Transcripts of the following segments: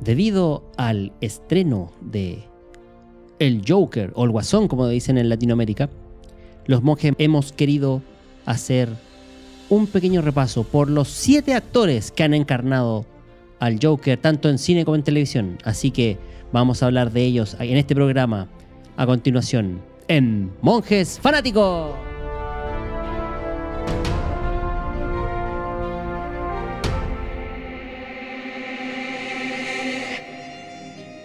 debido al estreno de El Joker o el Guasón, como dicen en Latinoamérica, los monjes hemos querido hacer un pequeño repaso por los siete actores que han encarnado al Joker, tanto en cine como en televisión. Así que vamos a hablar de ellos en este programa a continuación en Monjes Fanáticos.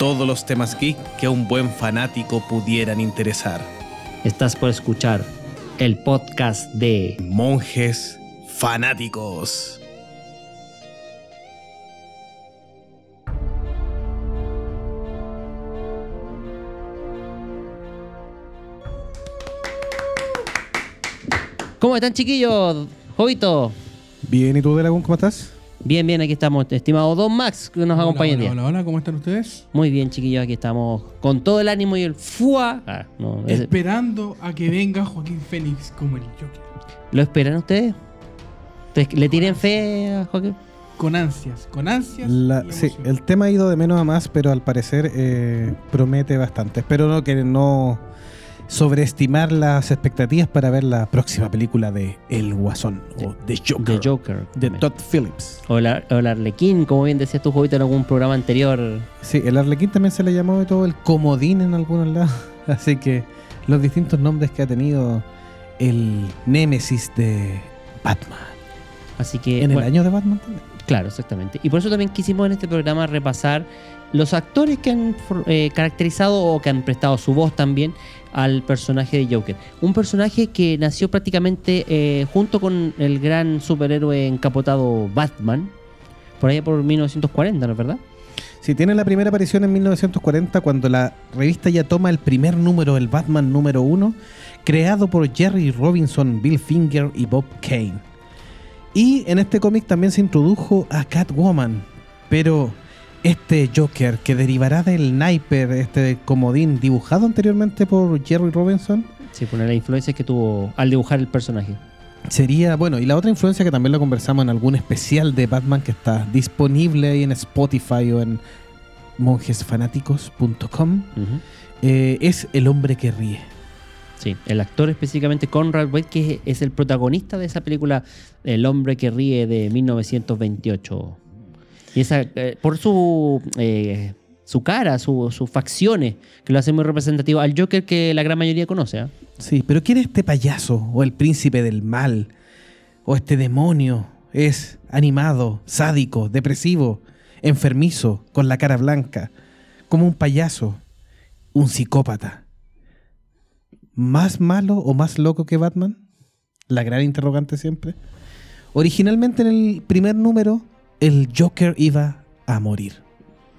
Todos los temas geek que a un buen fanático pudieran interesar. Estás por escuchar el podcast de Monjes fanáticos. ¿Cómo están chiquillos? Jovito. Bien, ¿y tú, Delagún, cómo estás? Bien, bien, aquí estamos, estimado Don Max, que nos acompaña el hola, día. hola, hola, ¿cómo están ustedes? Muy bien, chiquillos, aquí estamos con todo el ánimo y el fuá. Ah, no, Esperando a que venga Joaquín Phoenix como el Joker. ¿Lo esperan ustedes? ¿Ustedes ¿Le tienen fe a Joaquín? Con ansias, con ansias. La- sí, el tema ha ido de menos a más, pero al parecer eh, promete bastante. Espero no, que no sobreestimar las expectativas para ver la próxima película de El Guasón o The Joker, The Joker. de Todd Phillips. O la, o la Arlequín, como bien decías tú, Jovito, en algún programa anterior. Sí, el Arlequín también se le llamó de todo el comodín en algunos lados. Así que los distintos nombres que ha tenido el némesis de Batman. Así que. En el año de Batman también. Claro, exactamente. Y por eso también quisimos en este programa repasar los actores que han eh, caracterizado o que han prestado su voz también al personaje de Joker. Un personaje que nació prácticamente eh, junto con el gran superhéroe encapotado Batman, por allá por 1940, ¿no es verdad? Sí, tiene la primera aparición en 1940 cuando la revista ya toma el primer número, el Batman número uno, creado por Jerry Robinson, Bill Finger y Bob Kane. Y en este cómic también se introdujo a Catwoman, pero este Joker que derivará del Sniper, este comodín dibujado anteriormente por Jerry Robinson, Sí, por la influencia que tuvo al dibujar el personaje. sería, bueno, y la otra influencia que también lo conversamos en algún especial de Batman que está disponible ahí en Spotify o en monjesfanáticos.com. Eh, es el hombre que ríe. Sí, el actor específicamente Conrad Wade, que es el protagonista de esa película El hombre que ríe de 1928. Y esa, eh, por su, eh, su cara, su- sus facciones, que lo hace muy representativo al Joker que la gran mayoría conoce. ¿ah? Sí, pero ¿quién es este payaso? ¿O el príncipe del mal? ¿O este demonio? Es animado, sádico, depresivo, enfermizo, con la cara blanca, como un payaso, un psicópata. ¿Más malo o más loco que Batman? La gran interrogante siempre. Originalmente en el primer número, el Joker iba a morir.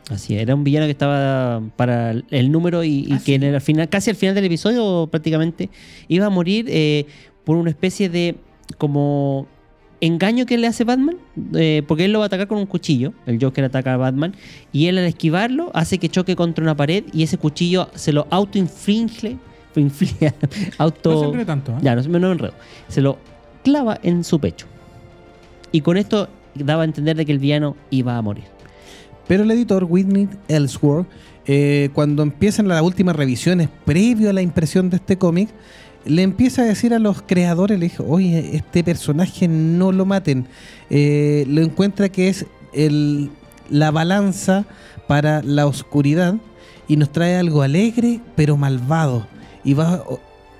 Así, era un villano que estaba para el número y, y que en el final, casi al final del episodio prácticamente iba a morir eh, por una especie de como engaño que le hace Batman, eh, porque él lo va a atacar con un cuchillo, el Joker ataca a Batman, y él al esquivarlo hace que choque contra una pared y ese cuchillo se lo auto-infringe, inflige- auto... No tanto, ¿eh? Ya, no, no me enredo. Se lo clava en su pecho. Y con esto daba a entender de que el villano iba a morir. Pero el editor Whitney Ellsworth, eh, cuando empiezan las últimas revisiones previo a la impresión de este cómic, le empieza a decir a los creadores, le dijo, oye, este personaje no lo maten. Eh, lo encuentra que es el, la balanza para la oscuridad y nos trae algo alegre pero malvado. Y va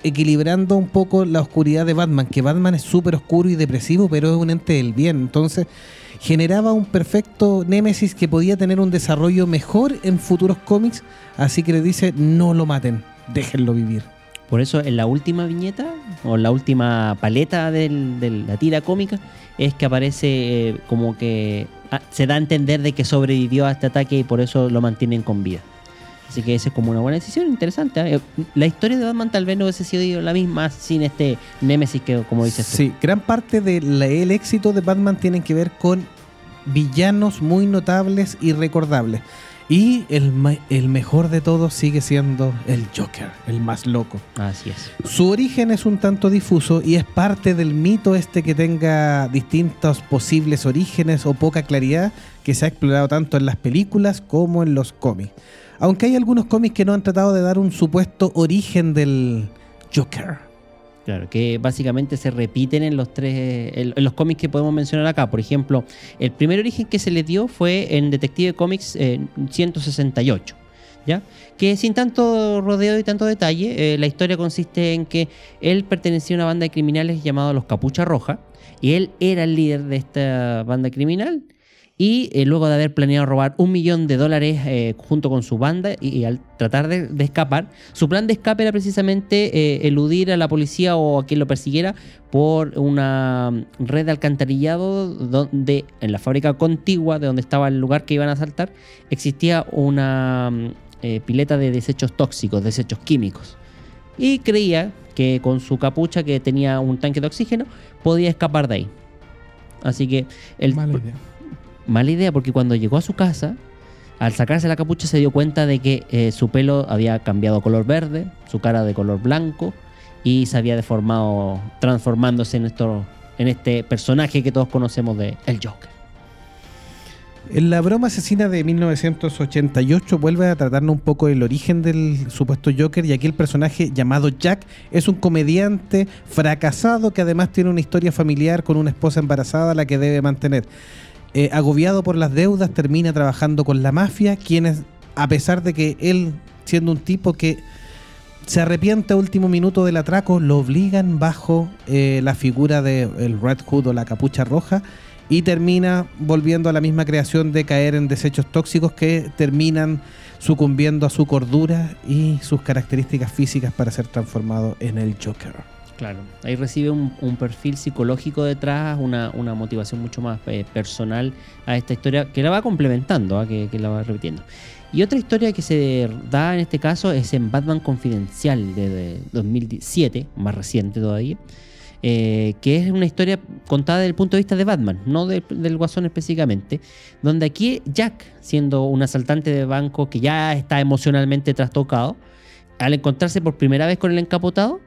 equilibrando un poco la oscuridad de Batman, que Batman es súper oscuro y depresivo, pero es un ente del bien. Entonces generaba un perfecto Némesis que podía tener un desarrollo mejor en futuros cómics, así que le dice, no lo maten, déjenlo vivir. Por eso en la última viñeta o la última paleta de la tira cómica es que aparece eh, como que ah, se da a entender de que sobrevivió a este ataque y por eso lo mantienen con vida. Así que esa es como una buena decisión, interesante. ¿eh? La historia de Batman tal vez no hubiese sido la misma sin este Némesis que como dices tú. Sí, gran parte del éxito de Batman tiene que ver con villanos muy notables y recordables. Y el, el mejor de todos sigue siendo el Joker, el más loco. Así es. Su origen es un tanto difuso y es parte del mito este que tenga distintos posibles orígenes o poca claridad que se ha explorado tanto en las películas como en los cómics. Aunque hay algunos cómics que no han tratado de dar un supuesto origen del Joker. Claro, que básicamente se repiten en los tres, en, los cómics que podemos mencionar acá. Por ejemplo, el primer origen que se le dio fue en Detective Comics eh, 168, ¿ya? Que sin tanto rodeo y tanto detalle, eh, la historia consiste en que él pertenecía a una banda de criminales llamada Los Capucha Roja, y él era el líder de esta banda criminal. Y eh, luego de haber planeado robar un millón de dólares eh, junto con su banda y, y al tratar de, de escapar, su plan de escape era precisamente eh, eludir a la policía o a quien lo persiguiera por una red de alcantarillado donde en la fábrica contigua de donde estaba el lugar que iban a asaltar existía una mm, pileta de desechos tóxicos, desechos químicos. Y creía que con su capucha que tenía un tanque de oxígeno podía escapar de ahí. Así que el, Mala idea. porque cuando llegó a su casa, al sacarse la capucha se dio cuenta de que eh, su pelo había cambiado color verde, su cara de color blanco y se había deformado, transformándose en, esto, en este personaje que todos conocemos de El Joker. En la broma asesina de 1988 vuelve a tratarnos un poco el origen del supuesto Joker y aquí el personaje llamado Jack es un comediante fracasado que además tiene una historia familiar con una esposa embarazada a la que debe mantener. Eh, agobiado por las deudas termina trabajando con la mafia, quienes a pesar de que él siendo un tipo que se arrepiente a último minuto del atraco, lo obligan bajo eh, la figura de el Red Hood o la capucha roja y termina volviendo a la misma creación de caer en desechos tóxicos que terminan sucumbiendo a su cordura y sus características físicas para ser transformado en el Joker. Claro, ahí recibe un, un perfil psicológico detrás, una, una motivación mucho más eh, personal a esta historia que la va complementando, ¿ah? que, que la va repitiendo. Y otra historia que se da en este caso es en Batman Confidencial de, de 2007, más reciente todavía, eh, que es una historia contada desde el punto de vista de Batman, no de- del Guasón específicamente, donde aquí Jack, siendo un asaltante de banco que ya está emocionalmente trastocado, al encontrarse por primera vez con el encapotado,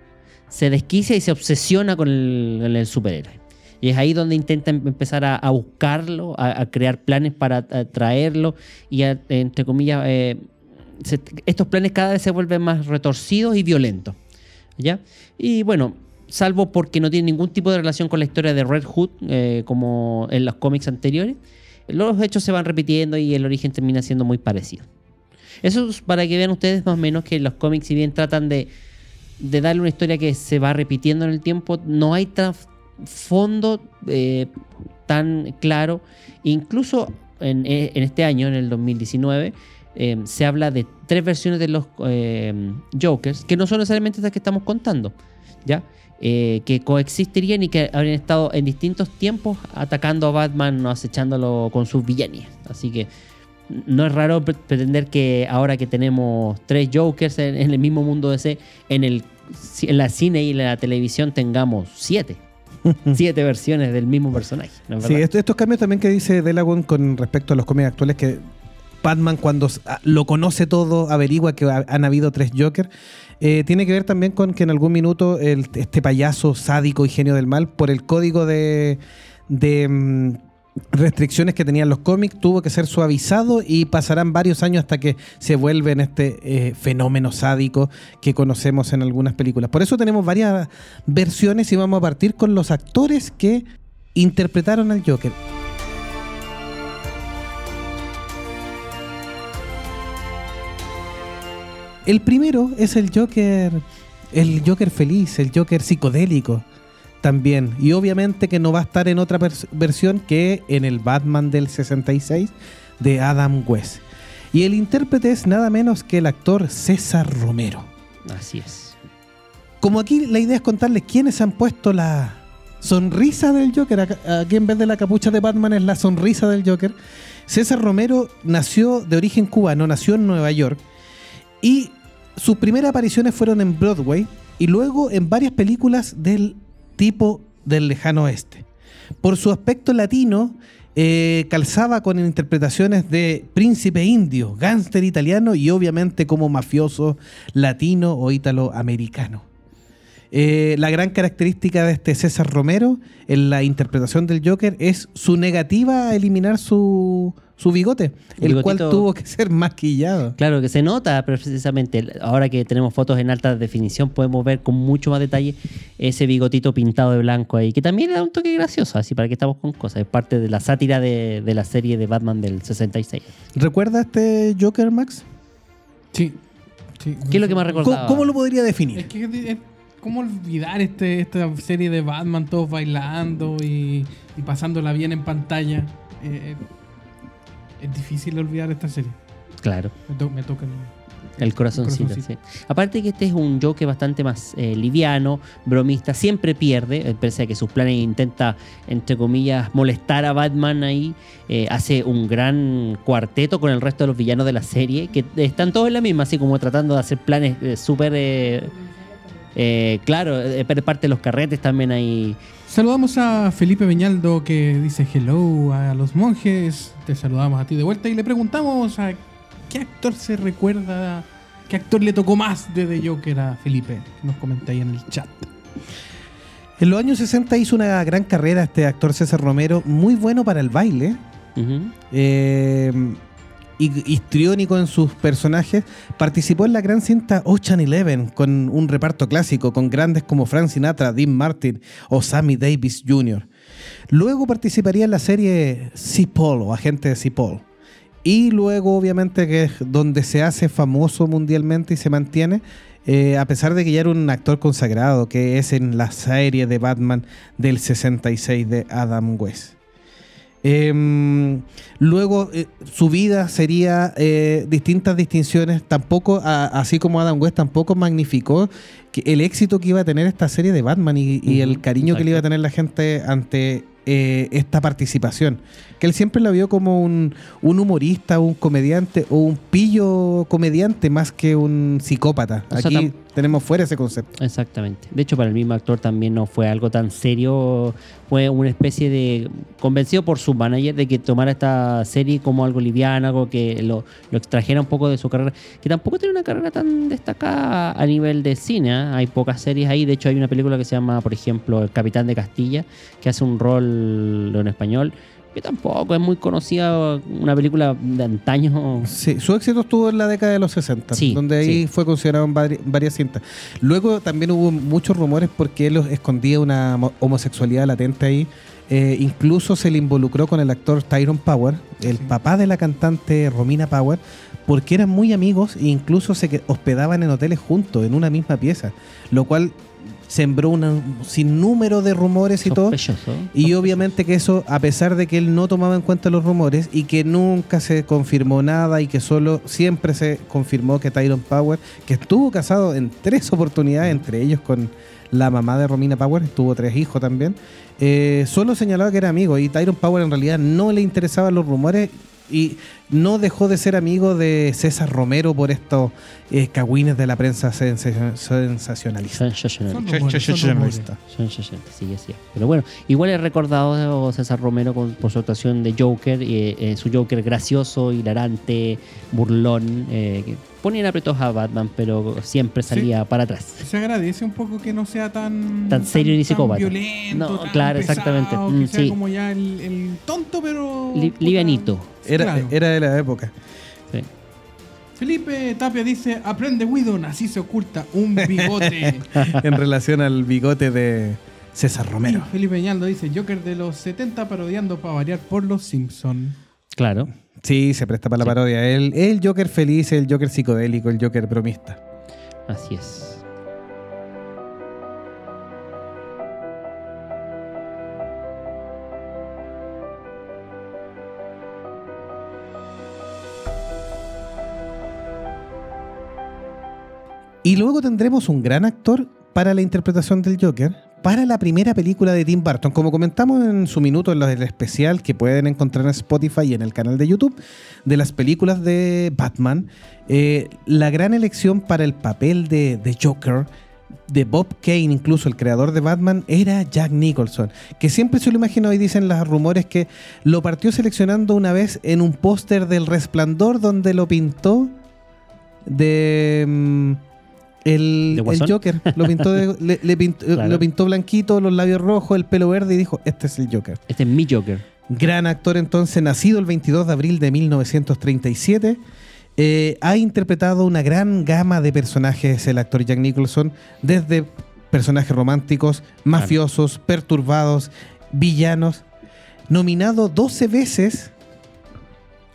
se desquicia y se obsesiona con el, superhéroe. Y es ahí donde intenta em- empezar a, buscarlo, a, crear planes para traerlo y, a- entre comillas, eh, estos planes cada vez se vuelven más retorcidos y violentos. ¿Ya? Y bueno, salvo porque no tiene ningún tipo de relación con la historia de Red Hood, eh, como en los cómics anteriores, los hechos se van repitiendo y el origen termina siendo muy parecido. Eso es para que vean ustedes más o menos que los cómics, si bien tratan de, de darle una historia que se va repitiendo en el tiempo, no hay trasfondo eh, tan claro. Incluso en, eh, en este año, en el 2019, eh, se habla de tres versiones de los Jokers, que no son necesariamente estas que estamos contando, ¿ya? Que coexistirían y que habrían estado en distintos tiempos atacando a Batman o acechándolo con sus villanías. Así que no es raro pre- pretender que ahora que tenemos tres Jokers en, en el mismo mundo DC, en, el, en la cine y la televisión tengamos siete. siete versiones del mismo personaje. ¿no es Sí, estos cambios también que dice Delagon con respecto a los cómics actuales que Batman cuando s- a- lo conoce todo, averigua que ha- han habido tres Joker, eh, tiene que ver también con que en algún minuto el- este payaso sádico y genio del mal, por el código de, de, mm, restricciones que tenían los cómics, tuvo que ser suavizado y pasarán varios años hasta que se vuelve en este eh, fenómeno sádico que conocemos en algunas películas. Por eso tenemos varias versiones y vamos a partir con los actores que interpretaron al Joker. El primero es el Joker, el Joker feliz, el Joker psicodélico también. Y obviamente que no va a estar en otra versión que en el Batman del 66 de Adam West. Y el intérprete es nada menos que el actor César Romero. Así es. Como aquí la idea es contarles quiénes han puesto la sonrisa del Joker, aquí en vez de la capucha de Batman es la sonrisa del Joker. César Romero nació de origen cubano, nació en Nueva York y sus primeras apariciones fueron en Broadway y luego en varias películas del tipo del lejano oeste. Por su aspecto latino, eh, calzaba con interpretaciones de príncipe indio, gángster italiano y obviamente como mafioso latino o ítalo-americano. Eh, la gran característica de este César Romero en la interpretación del Joker es su negativa a eliminar su, su bigote, El el cual tuvo que ser maquillado. Claro que se nota precisamente, ahora que tenemos fotos en alta definición, podemos ver con mucho más detalle ese bigotito pintado de blanco ahí, que también da un toque gracioso, así para que estamos con cosas. Es parte de la sátira de, de la serie de Batman del 66. ¿Recuerda este Joker, Max? Sí. sí. ¿Qué es lo que más ¿Cómo, recordaba? cómo lo podría definir? Es que es- ¿cómo olvidar este, esta serie de Batman todos bailando y, y pasándola bien en pantalla? Eh, eh, es difícil olvidar esta serie. Claro. Me, to- me toca el- El corazoncito, corazoncito. sí. Aparte que este es un Joker bastante más eh, liviano, bromista, siempre pierde, eh, pese a que sus planes intenta, entre comillas, molestar a Batman ahí, eh, hace un gran cuarteto con el resto de los villanos de la serie, que están todos en la misma, así como tratando de hacer planes eh, súper... claro, parte de los carretes también hay... Saludamos a Felipe Beñaldo que dice hello a los monjes. Te saludamos a ti de vuelta y le preguntamos a qué actor se recuerda, qué actor le tocó más de The Joker a Felipe. Nos comenta ahí en el chat. En los años 60 hizo una gran carrera este actor César Romero, muy bueno para el baile. Ujú. eh, histriónico en sus personajes, participó en la gran cinta Ocean Eleven con un reparto clásico con grandes como Frank Sinatra, Dean Martin o Sammy Davis Jr. Luego participaría en la serie Paul o Agente de Paul. Y luego, obviamente, que es donde se hace famoso mundialmente y se mantiene, eh, a pesar de que ya era un actor consagrado, que es en la serie de Batman del 66 de Adam West. Em, luego eh, su vida sería eh, distintas distinciones, tampoco, a- así como Adam West tampoco magnificó que el éxito que iba a tener esta serie de Batman y, y el cariño que le iba a tener la gente ante eh, esta participación. Que él siempre la vio como un, un humorista, un comediante o un pillo comediante más que un psicópata. O Aquí tenemos fuera ese concepto. Exactamente. De hecho, para el mismo actor también no fue algo tan serio. Fue una especie de. convencido por su manager de que tomara esta serie como algo liviano, algo que lo, extrajera un poco de su carrera. Que tampoco tiene una carrera tan destacada a nivel de cine. ¿eh? Hay pocas series ahí. De hecho, hay una película que se llama, por ejemplo, El Capitán de Castilla, que hace un rol en español. Que tampoco es muy conocida. Una película de antaño. Sí, su éxito estuvo en la década de los 60, Sí, donde ahí sí. fue considerado en vari- varias cintas. Luego también hubo muchos rumores porque él escondía una mo- homosexualidad latente ahí. Eh, incluso se le involucró con el actor Tyrone Power, el Sí. papá de la cantante Romina Power, porque eran muy amigos e incluso se que- hospedaban en hoteles juntos, en una misma pieza, lo cual sembró un sinnúmero de rumores y todo. Sospechoso. Y obviamente que eso, a pesar de que él no tomaba en cuenta los rumores y que nunca se confirmó nada y que solo siempre se confirmó que Tyron Power, que estuvo casado en tres oportunidades, entre ellos con la mamá de Romina Power, tuvo tres hijos también, eh, solo señalaba que era amigo y Tyron Power en realidad no le interesaban los rumores y no dejó de ser amigo de César Romero por estos eh, cagüines de la prensa sensa- sensacionalista. Sensacional. Son rumores, son rumores. Son 60, sí, así es. Pero bueno, igual es recordado César Romero con- por su actuación de Joker, eh, eh, su Joker gracioso, hilarante, burlón, eh, que ponía apretados a Batman, pero siempre salía para atrás. Se agradece un poco que no sea tan... Tan serio ni psicópata. violento, No, tan claro, pesado, exactamente. Que Mm, sea sí. como ya el, el tonto, pero... Li- livianito. Era, claro. era de la época. Sí. Felipe Tapia dice, aprende Widon, así se oculta un bigote. en relación al bigote de César Romero. Y Felipe Ñaldo dice, Joker de los 70 parodiando para variar por los Simpson. Claro, Sí, se presta para la Sí. parodia. El, el Joker feliz, el Joker psicodélico, el Joker bromista. así es. Y luego tendremos un gran actor, para la interpretación del Joker para la primera película de Tim Burton. Como comentamos en su minuto en del especial que pueden encontrar en Spotify y en el canal de YouTube de las películas de Batman, eh, la gran elección para el papel de, Joker de Bob Kane, incluso el creador de Batman, era Jack Nicholson, que siempre se lo imaginó y dicen los rumores que lo partió seleccionando una vez en un póster del Resplandor donde lo pintó de mm, el, ¿De el? Joker. Lo pintó, de- le- le pintó- Claro. lo pintó blanquito, los labios rojos, el pelo verde y dijo, este es el Joker. Este es mi Joker. Gran actor entonces, nacido el 22 de abril de 1937. eh, ha interpretado una gran gama de personajes el actor Jack Nicholson, desde personajes románticos, mafiosos, perturbados, villanos. Nominado 12 veces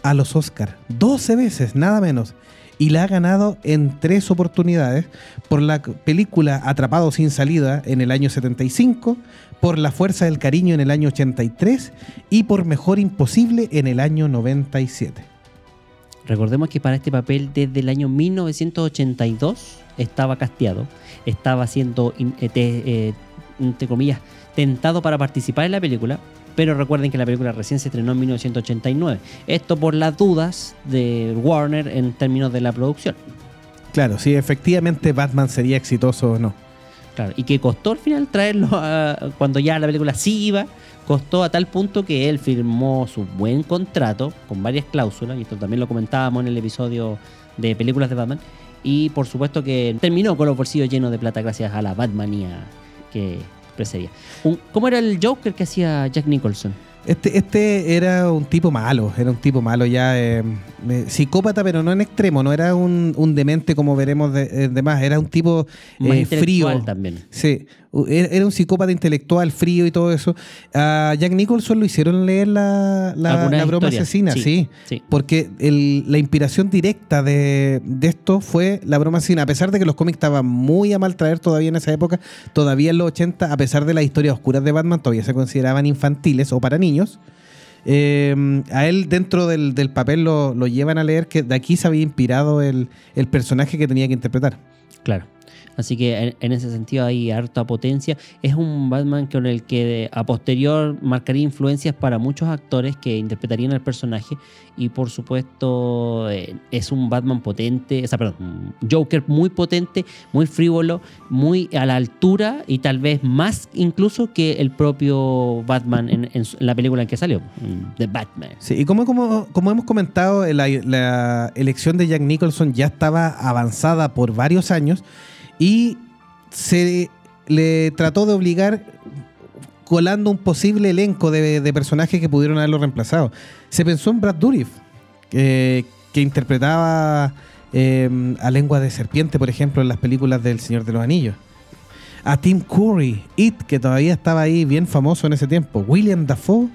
a los Oscar. 12 veces, nada menos. Y la ha ganado en tres oportunidades por la película Atrapado sin salida en el año 75, por La Fuerza del Cariño en el año 83 y por Mejor Imposible en el año 97. Recordemos que para este papel desde el año 1982 estaba casteado, estaba siendo, eh, eh, entre comillas, tentado para participar en la película, pero recuerden que la película recién se estrenó en 1989. Esto por las dudas de Warner en términos de la producción. Claro, si efectivamente Batman sería exitoso o no. Claro, y que costó al final traerlo a- cuando ya la película sí iba, costó a tal punto que él firmó su buen contrato con varias cláusulas, y esto también lo comentábamos en el episodio de películas de Batman, y por supuesto que terminó con los bolsillos llenos de plata gracias a la Batmanía que Un- ¿Cómo era el Joker que hacía Jack Nicholson? Este, este era un tipo malo, era un tipo malo ya, eh, eh, psicópata, pero no en extremo, no era un, un demente como veremos de, eh, demás, era un tipo Más eh, frío. también. Sí, era era un psicópata intelectual, frío y todo eso. A Jack Nicholson lo hicieron leer la, la, broma asesina, sí, sí. sí. Porque el- la inspiración directa de, de esto fue la broma asesina. A pesar de que los cómics estaban muy a mal traer todavía en esa época, todavía en los 80, a pesar de las historias oscuras de Batman, todavía se consideraban infantiles o para niños. Eh, a él dentro del, del papel lo, lo llevan a leer que de aquí se había inspirado el, el personaje que tenía que interpretar. Claro. Así que en, en ese sentido hay harta potencia. Es un Batman con el que a posterior marcaría influencias para muchos actores que interpretarían al personaje. Y por supuesto eh, es un Batman potente, o sea, perdón, Joker muy potente, muy frívolo, muy a la altura y tal vez más incluso que el propio Batman en, en la película en que salió, The Batman. Sí, y como, como, como hemos comentado, la, la elección de Jack Nicholson ya estaba avanzada por varios años y se le trató de obligar colando un posible elenco de, personajes que pudieron haberlo reemplazado. Se pensó en Brad Dourif, que, que interpretaba eh, a Lengua de Serpiente, por ejemplo, en las películas del Señor de los Anillos. A Tim Curry, It, que todavía estaba ahí bien famoso en ese tiempo. William Dafoe,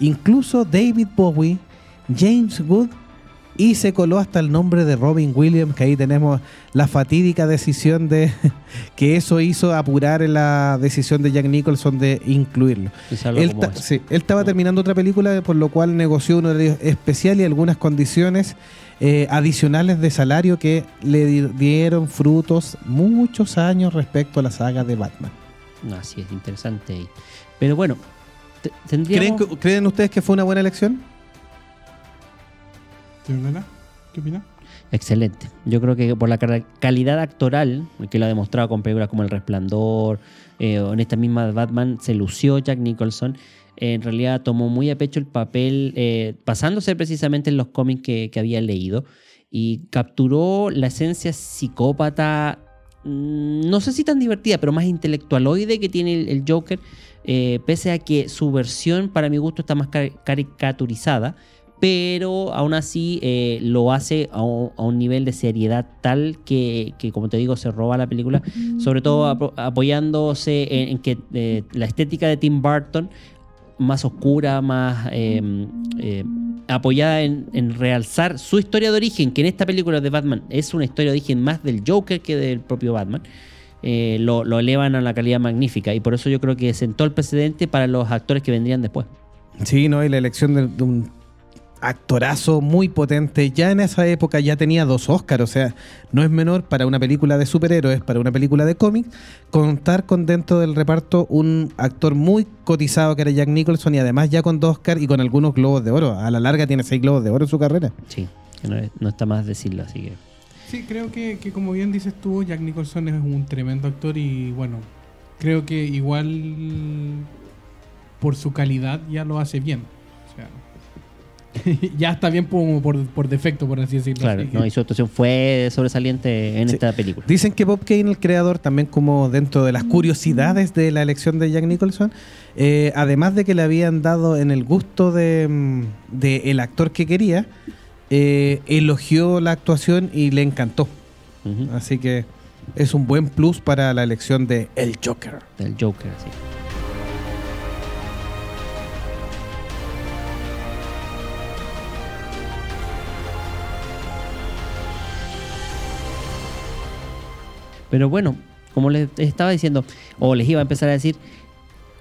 incluso David Bowie, James Wood y se coló hasta el nombre de Robin Williams, que ahí tenemos la fatídica decisión de que eso hizo apurar la decisión de Jack Nicholson de incluirlo. Él, como ta- eso. sí, él estaba terminando otra película, por lo cual negoció un horario especial y algunas condiciones eh, adicionales de salario que le di- dieron frutos muchos años respecto a la saga de Batman. Así es, interesante. Pero bueno, ¿Creen, ¿Creen ustedes que fue una buena elección? ¿Qué opina? Excelente. Yo creo que por la cal- calidad actoral, que lo ha demostrado con películas como El Resplandor, eh, en esta misma Batman, se lució Jack Nicholson. En realidad tomó muy a pecho el papel, eh, basándose precisamente en los cómics que, había leído, y capturó la esencia psicópata, mm, no sé si tan divertida, pero más intelectualoide que tiene el, Joker, eh, pese a que su versión, para mi gusto, está más cari- caricaturizada pero aún así eh, lo hace a un, a un nivel de seriedad tal que, que, como te digo, se roba la película, sobre todo apo- apoyándose en, en que eh, la estética de Tim Burton, más oscura, más eh, eh, apoyada en, en realzar su historia de origen, que en esta película de Batman es una historia de origen más del Joker que del propio Batman. eh, lo, lo elevan a la calidad magnífica y por eso yo creo que sentó el precedente para los actores que vendrían después. Sí, ¿no? Y la elección de, de un actorazo muy potente. Ya en esa época ya tenía dos Oscars, o sea, no es menor para una película de superhéroes, para una película de cómic, contar con dentro del reparto un actor muy cotizado que era Jack Nicholson y además ya con dos Oscars y con algunos globos de oro. A la larga tiene seis globos de oro en su carrera. Sí, que no, es- no está más decirlo, así que. Sí, creo que, que como bien dices tú, Jack Nicholson es un tremendo actor y bueno, creo que igual por su calidad ya lo hace bien. Ya está bien por, por defecto, por así decirlo. Claro, Así que- no, y su actuación fue sobresaliente en Sí. esta película. Dicen que Bob Kane, el creador, también como dentro de las curiosidades de la elección de Jack Nicholson, eh, además de que le habían dado en el gusto de, mm, de el actor que quería, eh, elogió la actuación y le encantó. Así que es un buen plus para la elección de El Joker. Del Joker, sí. Pero bueno, como les estaba diciendo, o les iba a empezar a decir,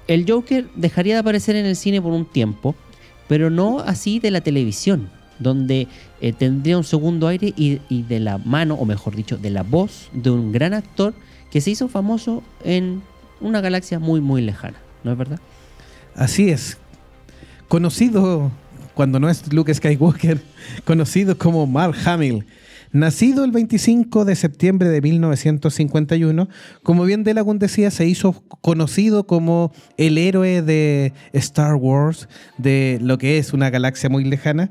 el Joker dejaría de aparecer en el cine por un tiempo, pero no así de la televisión, donde eh, tendría un segundo aire y, y de la mano, o mejor dicho, de la voz de un gran actor que se hizo famoso en una galaxia muy, muy lejana, ¿no es verdad? Así es. Conocido, cuando no es Luke Skywalker, conocido como Mark Hamill. Nacido el 25 de septiembre de 1951, como bien Delagun decía, se hizo conocido como el héroe de Star Wars, de lo que es una galaxia muy lejana.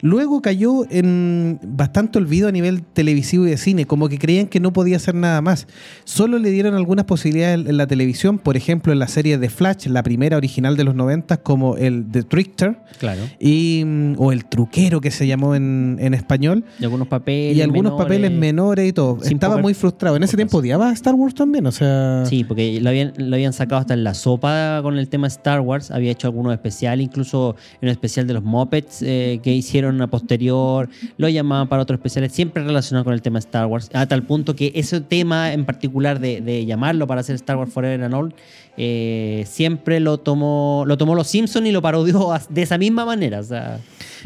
Luego cayó en bastante olvido a nivel televisivo y de cine, como que creían que no podía hacer nada más. Solo le dieron algunas posibilidades en la televisión, por ejemplo en la serie de Flash, la primera original de los 90, como el The Trickster, Claro. y, mm, o el truquero que se llamó en, en español, Y algunos papeles. Y algunos menores. papeles menores y todo. Estaba muy frustrado. En ese tiempo odiaba a Star Wars también, o sea... Sí, porque lo habían, lo habían sacado hasta en la sopa con el tema Star Wars. Había hecho algunos especiales, incluso en un especial de los Muppets eh, que hicieron a posterior. Lo llamaban para otros especiales, siempre relacionado con el tema Star Wars. A tal punto que ese tema en particular de, de llamarlo para hacer Star Wars Forever and All, eh, siempre lo tomó, lo tomó los Simpsons y lo parodió de esa misma manera. O sea,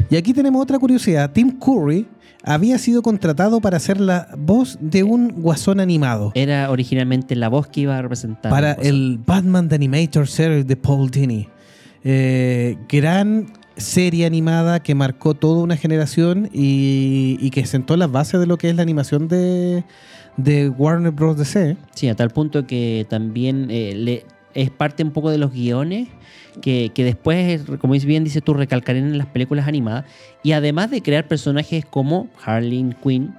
Y aquí tenemos otra curiosidad. Tim Curry había sido contratado para hacer la voz de un guasón animado. era originalmente la voz que iba a representar. para el Batman The Animator Series de Paul Dini. Eh, gran serie animada que marcó toda una generación y, y que sentó las bases de lo que es la animación de, de Warner Bros. DC. Sí, a tal punto que también eh, le, es parte un poco de los guiones que, que después, como bien dices tú, recalcarían en las películas animadas. Y además de crear personajes como Harley Quinn,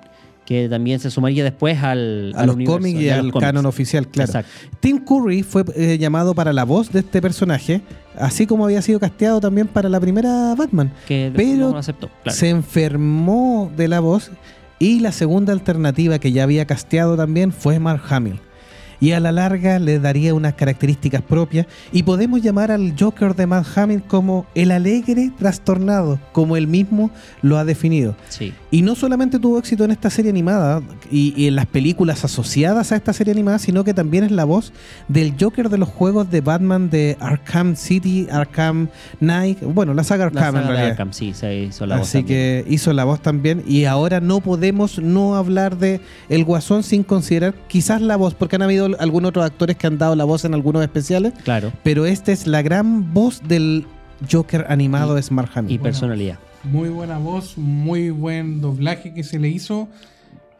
que también se sumaría después al, A al los cómics y al canon oficial, claro. Exacto. Tim Curry fue eh, llamado para la voz de este personaje, así como había sido casteado también para la primera Batman. Que Pero no aceptó. Claro. Se enfermó de la voz y la segunda alternativa que ya había casteado también fue Mark Hamill. Y a la larga le daría unas características propias y podemos llamar al Joker de Mark Hamill como el alegre trastornado, como él mismo lo ha definido. Sí. Y no solamente tuvo éxito en esta serie animada y, y en las películas asociadas a esta serie animada, sino que también es la voz del Joker de los juegos de Batman de Arkham City, Arkham Knight, bueno, la saga La Arkham en saga de. Arkham, sí, se hizo la voz Así que hizo la voz también y ahora no podemos no hablar de El Guasón sin considerar quizás la voz, porque han habido algunos otros actores que han dado la voz en algunos especiales, Claro. pero esta es la gran voz del Joker animado Y- es Mark Hamill. Y personalidad. Muy buena voz, muy buen doblaje que se le hizo.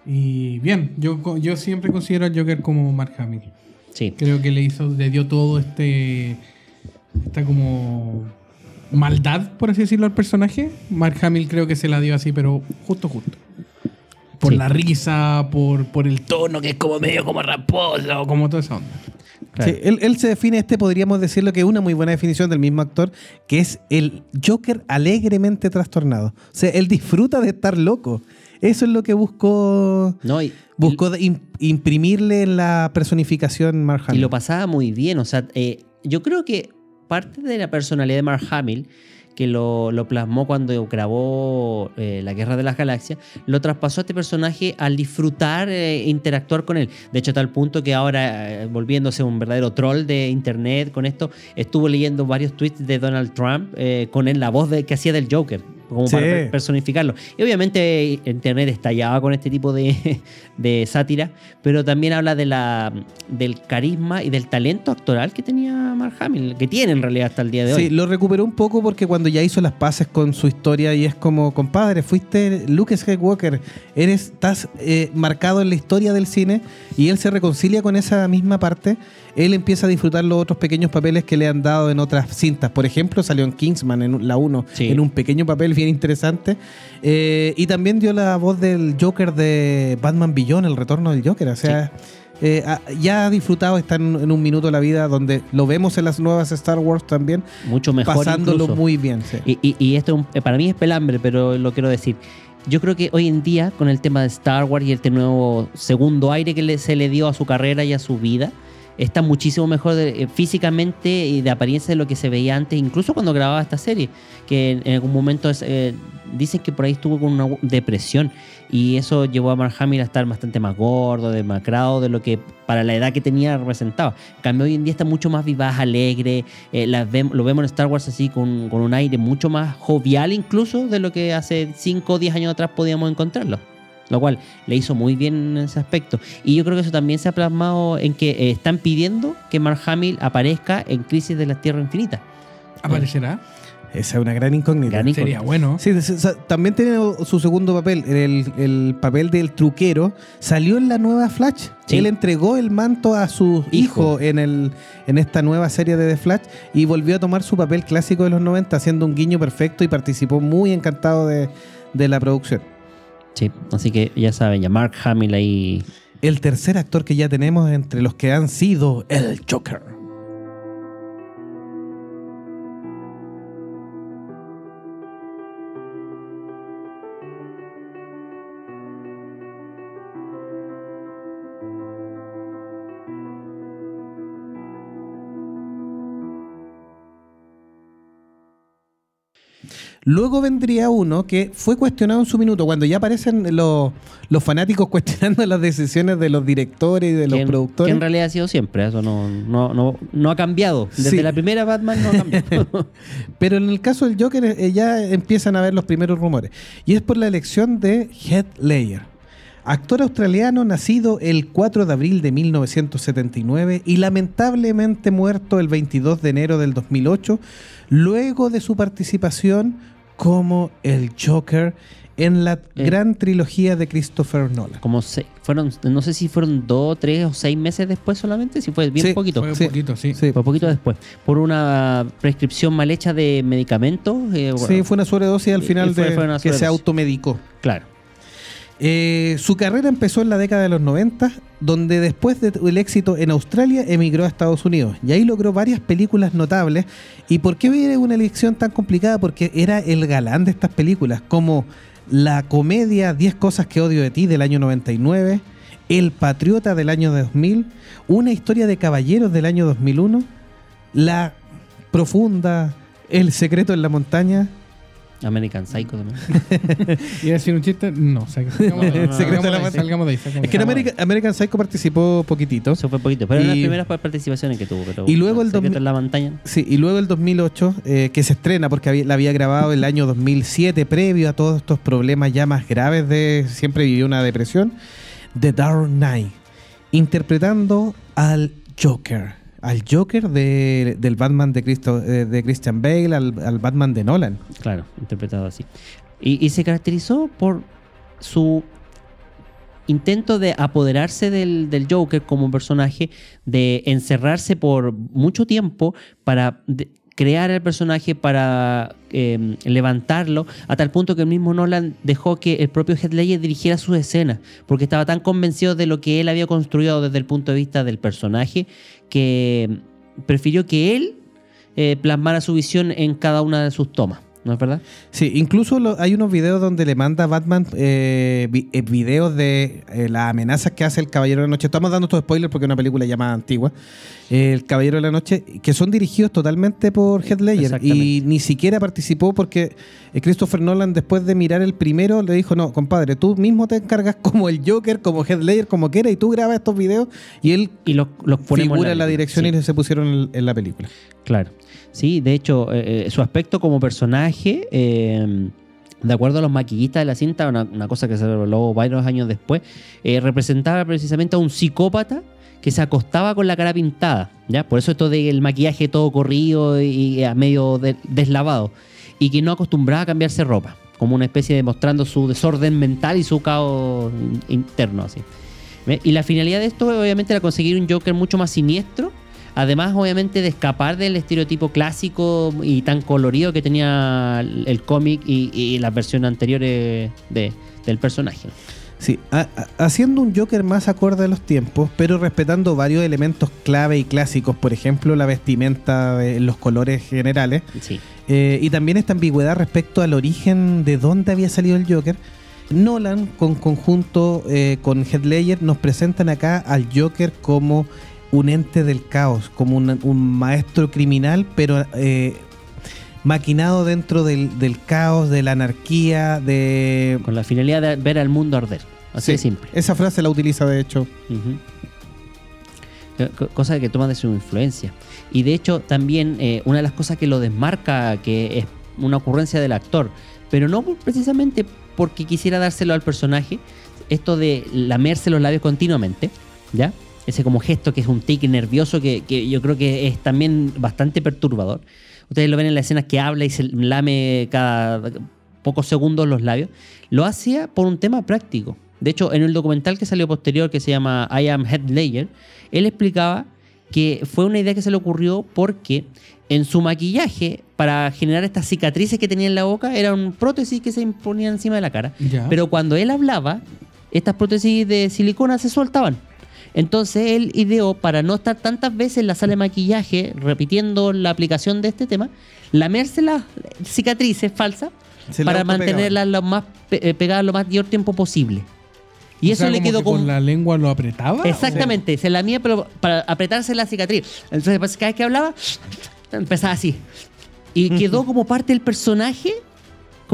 Y bien, yo, yo siempre considero al Joker como Mark Hamill. Sí. Creo que le hizo, le dio todo este. Esta como. maldad, por así decirlo, al personaje. Mark Hamill creo que se la dio así, pero justo, justo. Por Sí. la risa, por, por el tono que es como medio como raposo, como toda esa onda. claro. Sí, él, él se define, este podríamos decirlo que es una muy buena definición del mismo actor, que es el Joker alegremente trastornado. O sea, él disfruta de estar loco. Eso es lo que buscó, No, y, buscó im- imprimirle en la personificación Mark Y Hamill. lo pasaba muy bien. O sea, eh, yo creo que parte de la personalidad de Mark Hamill, que lo, plasmó cuando grabó eh, La Guerra de las Galaxias, lo traspasó a este personaje al disfrutar, eh, interactuar con él. De hecho, a tal punto que ahora, eh, volviéndose un verdadero troll de internet con esto, estuvo leyendo varios tweets de Donald Trump eh, con él, la voz que hacía del Joker. Como Sí. para per- personificarlo. Y obviamente Internet estallaba con este tipo de, de sátira, pero también habla de la, del carisma y del talento actoral que tenía Mark Hamill, que tiene en realidad hasta el día de Sí, hoy. lo recuperó un poco porque cuando ya hizo las paces con su historia y es como, compadre, fuiste Luke Skywalker, eres, estás eh, marcado en la historia del cine y él se reconcilia con esa misma parte. Él empieza a disfrutar los otros pequeños papeles que le han dado en otras cintas. Por ejemplo, salió en Kingsman, en la 1, Sí. en un pequeño papel bien interesante. Eh, y también dio la voz del Joker de Batman Beyond, el retorno del Joker. O sea, eh, ya ha disfrutado, está en, en un minuto de la vida donde lo vemos en las nuevas Star Wars también, Mucho mejor pasándolo incluso. muy bien. sí. Y, y- y esto eh, para mí es pelambre, pero lo quiero decir. Yo creo que hoy en día, con el tema de Star Wars y este nuevo segundo aire que le- se le dio a su carrera y a su vida, está muchísimo mejor eh, físicamente y de apariencia de lo que se veía antes, incluso cuando grababa esta serie, que en, algún momento eh, dicen que por ahí estuvo con una depresión y eso llevó a Mark Hamill a estar bastante más gordo, demacrado de lo que para la edad que tenía representaba. En cambio, hoy en día está mucho más vivaz, alegre, eh, lo vemos en Star Wars así con, con un aire mucho más jovial incluso de lo que hace 5 o 10 años atrás podíamos encontrarlo. Lo cual le hizo muy bien en ese aspecto. Y yo creo que eso también se ha plasmado en que eh, están pidiendo que Mark Hamill aparezca en Crisis de la Tierra Infinita. ¿Aparecerá? Esa es una gran incógnita. Gran incógnita. Sería bueno. Sí, o sea, también tiene su segundo papel, el, el papel del truquero. Salió en la nueva Flash. Sí. Él entregó el manto a su hijo, Hijo. en, el, en esta nueva serie de The Flash y volvió a tomar su papel clásico de los 90, haciendo un guiño perfecto y participó muy encantado de, de la producción. Sí, así que ya saben, ya Mark Hamill ahí. El tercer actor que ya tenemos entre los que han sido el Joker. Luego vendría uno que fue cuestionado en su minuto, cuando ya aparecen los, los fanáticos cuestionando las decisiones de los directores y de los que, productores. que en realidad ha sido siempre, eso no, no, no, no ha cambiado. Desde Sí. la primera Batman no ha cambiado. Pero en el caso del Joker eh, ya empiezan a ver los primeros rumores. Y es por la elección de Heath Ledger, actor australiano nacido el 4 de abril de 1979 y lamentablemente muerto el 22 de enero del 2008, luego de su participación como el Joker en la Eh. gran trilogía de Christopher Nolan. Como se, fueron, no sé si fueron dos, tres o seis meses después solamente, si fue bien Sí, poquito. Fue Sí. poquito, sí. Sí, Fue poquito después. Por una prescripción mal hecha de medicamentos. eh, bueno, sí, fue una sobredosis al Y- final fue- de fue que se automedicó. Claro. Eh, su carrera empezó en la década de los 90, donde después del éxito en Australia emigró a Estados Unidos. Y ahí logró varias películas notables. ¿Y por qué era una elección tan complicada? Porque era el galán de estas películas, como la comedia 10 cosas que odio de ti del año 99, El Patriota del año 2000, Una historia de caballeros del año 2001, La Profunda, El secreto en la montaña, American Psycho también. ¿Y decir un chiste? No, sa- salgamos de ahí. El secreto de la Salgamos de ahí, salgamos de Es que en ahí. American, American Psycho participó poquitito. Eso fue poquito. Pero en las primeras participaciones que tuvo. Pero y luego el Secreto 2000 en la montaña. Sí, y luego el 2008, eh, que se estrena porque había- la había grabado el año 2007, previo a todos estos problemas ya más graves de siempre vivió una depresión, The Dark Knight, interpretando al Joker, al Joker de- del Batman de, Cristo, eh, de Christian Bale, al, al Batman de Nolan. Claro, interpretado así. Y, y se caracterizó por su intento de apoderarse del, del Joker como personaje, de encerrarse por mucho tiempo para crear el personaje, para eh, levantarlo, a tal punto que el mismo Nolan dejó que el propio Heath dirigiera sus escenas, porque estaba tan convencido de lo que él había construido desde el punto de vista del personaje, que prefirió que él eh, plasmara su visión en cada una de sus tomas. ¿No es verdad? Sí, incluso lo- hay unos videos donde le manda Batman eh, vi- eh, videos de eh, las amenazas que hace el Caballero de la Noche. Estamos dando estos spoilers porque es una película más antigua. Eh, el Caballero de la Noche, que son dirigidos totalmente por Heath Ledger. Exactamente. Y ni siquiera participó porque eh, Christopher Nolan, después de mirar el primero, le dijo: No, compadre, tú mismo te encargas como el Joker, como Heath Ledger, como quiera, y tú grabas estos videos. Y él Y los, figura en la dirección Sí, y se pusieron en, en la película. Claro. Sí, de hecho, eh, eh, su aspecto como personaje eh, de acuerdo a los maquillistas de la cinta, una, una cosa que se reveló varios años después, eh, representaba precisamente a un psicópata que se acostaba con la cara pintada, ¿ya? Por eso esto del maquillaje todo corrido y, a medio de- deslavado, y que no acostumbraba a cambiarse ropa, como una especie de mostrando su desorden mental y su caos in- interno, así. Y la finalidad de esto, obviamente, era conseguir un Joker mucho más siniestro, además, obviamente, de escapar del estereotipo clásico y tan colorido que tenía el, cómic y, y las versiones anteriores de- del personaje. Sí, a- a- haciendo un Joker más acorde a los tiempos, pero respetando varios elementos clave y clásicos, por ejemplo, la vestimenta, de los colores generales, Sí. eh, y también esta ambigüedad respecto al origen de dónde había salido el Joker. Nolan, con conjunto eh, con Ledger, nos presentan acá al Joker como un ente del caos, como un, un maestro criminal, pero eh, maquinado dentro del, del caos, de la anarquía, de... Con la finalidad de ver al mundo arder. Así Sí, de simple. Esa frase la utiliza de hecho. Co- Cosa que toma de su influencia. Y de hecho, también eh, una de las cosas que lo desmarca, que es una ocurrencia del actor, pero no precisamente porque quisiera dárselo al personaje, esto de lamerse los labios continuamente, ¿ya? Ese como gesto que es un tic nervioso que, que yo creo que es también bastante perturbador. Ustedes lo ven en las escenas que habla y se lame cada pocos segundos los labios. Lo hacía por un tema práctico. De hecho, en el documental que salió posterior, que se llama I Am Head Ledger, él explicaba que fue una idea que se le ocurrió porque en su maquillaje, para generar estas cicatrices que tenía en la boca, era un prótesis que se imponía encima de la cara. Pero cuando él hablaba, estas prótesis de silicona se soltaban. Entonces él ideó, para no estar tantas veces en la sala de maquillaje repitiendo la aplicación de este tema, lamerse las cicatrices falsas Se para mantenerlas lo más pe- eh, pegadas lo más mayor tiempo posible. Y O eso sea, le como quedó que como... con la lengua lo apretaba. Exactamente, se lamía pero para apretarse la cicatriz. Entonces pues, cada vez que hablaba, empezaba así. Y quedó como parte del personaje,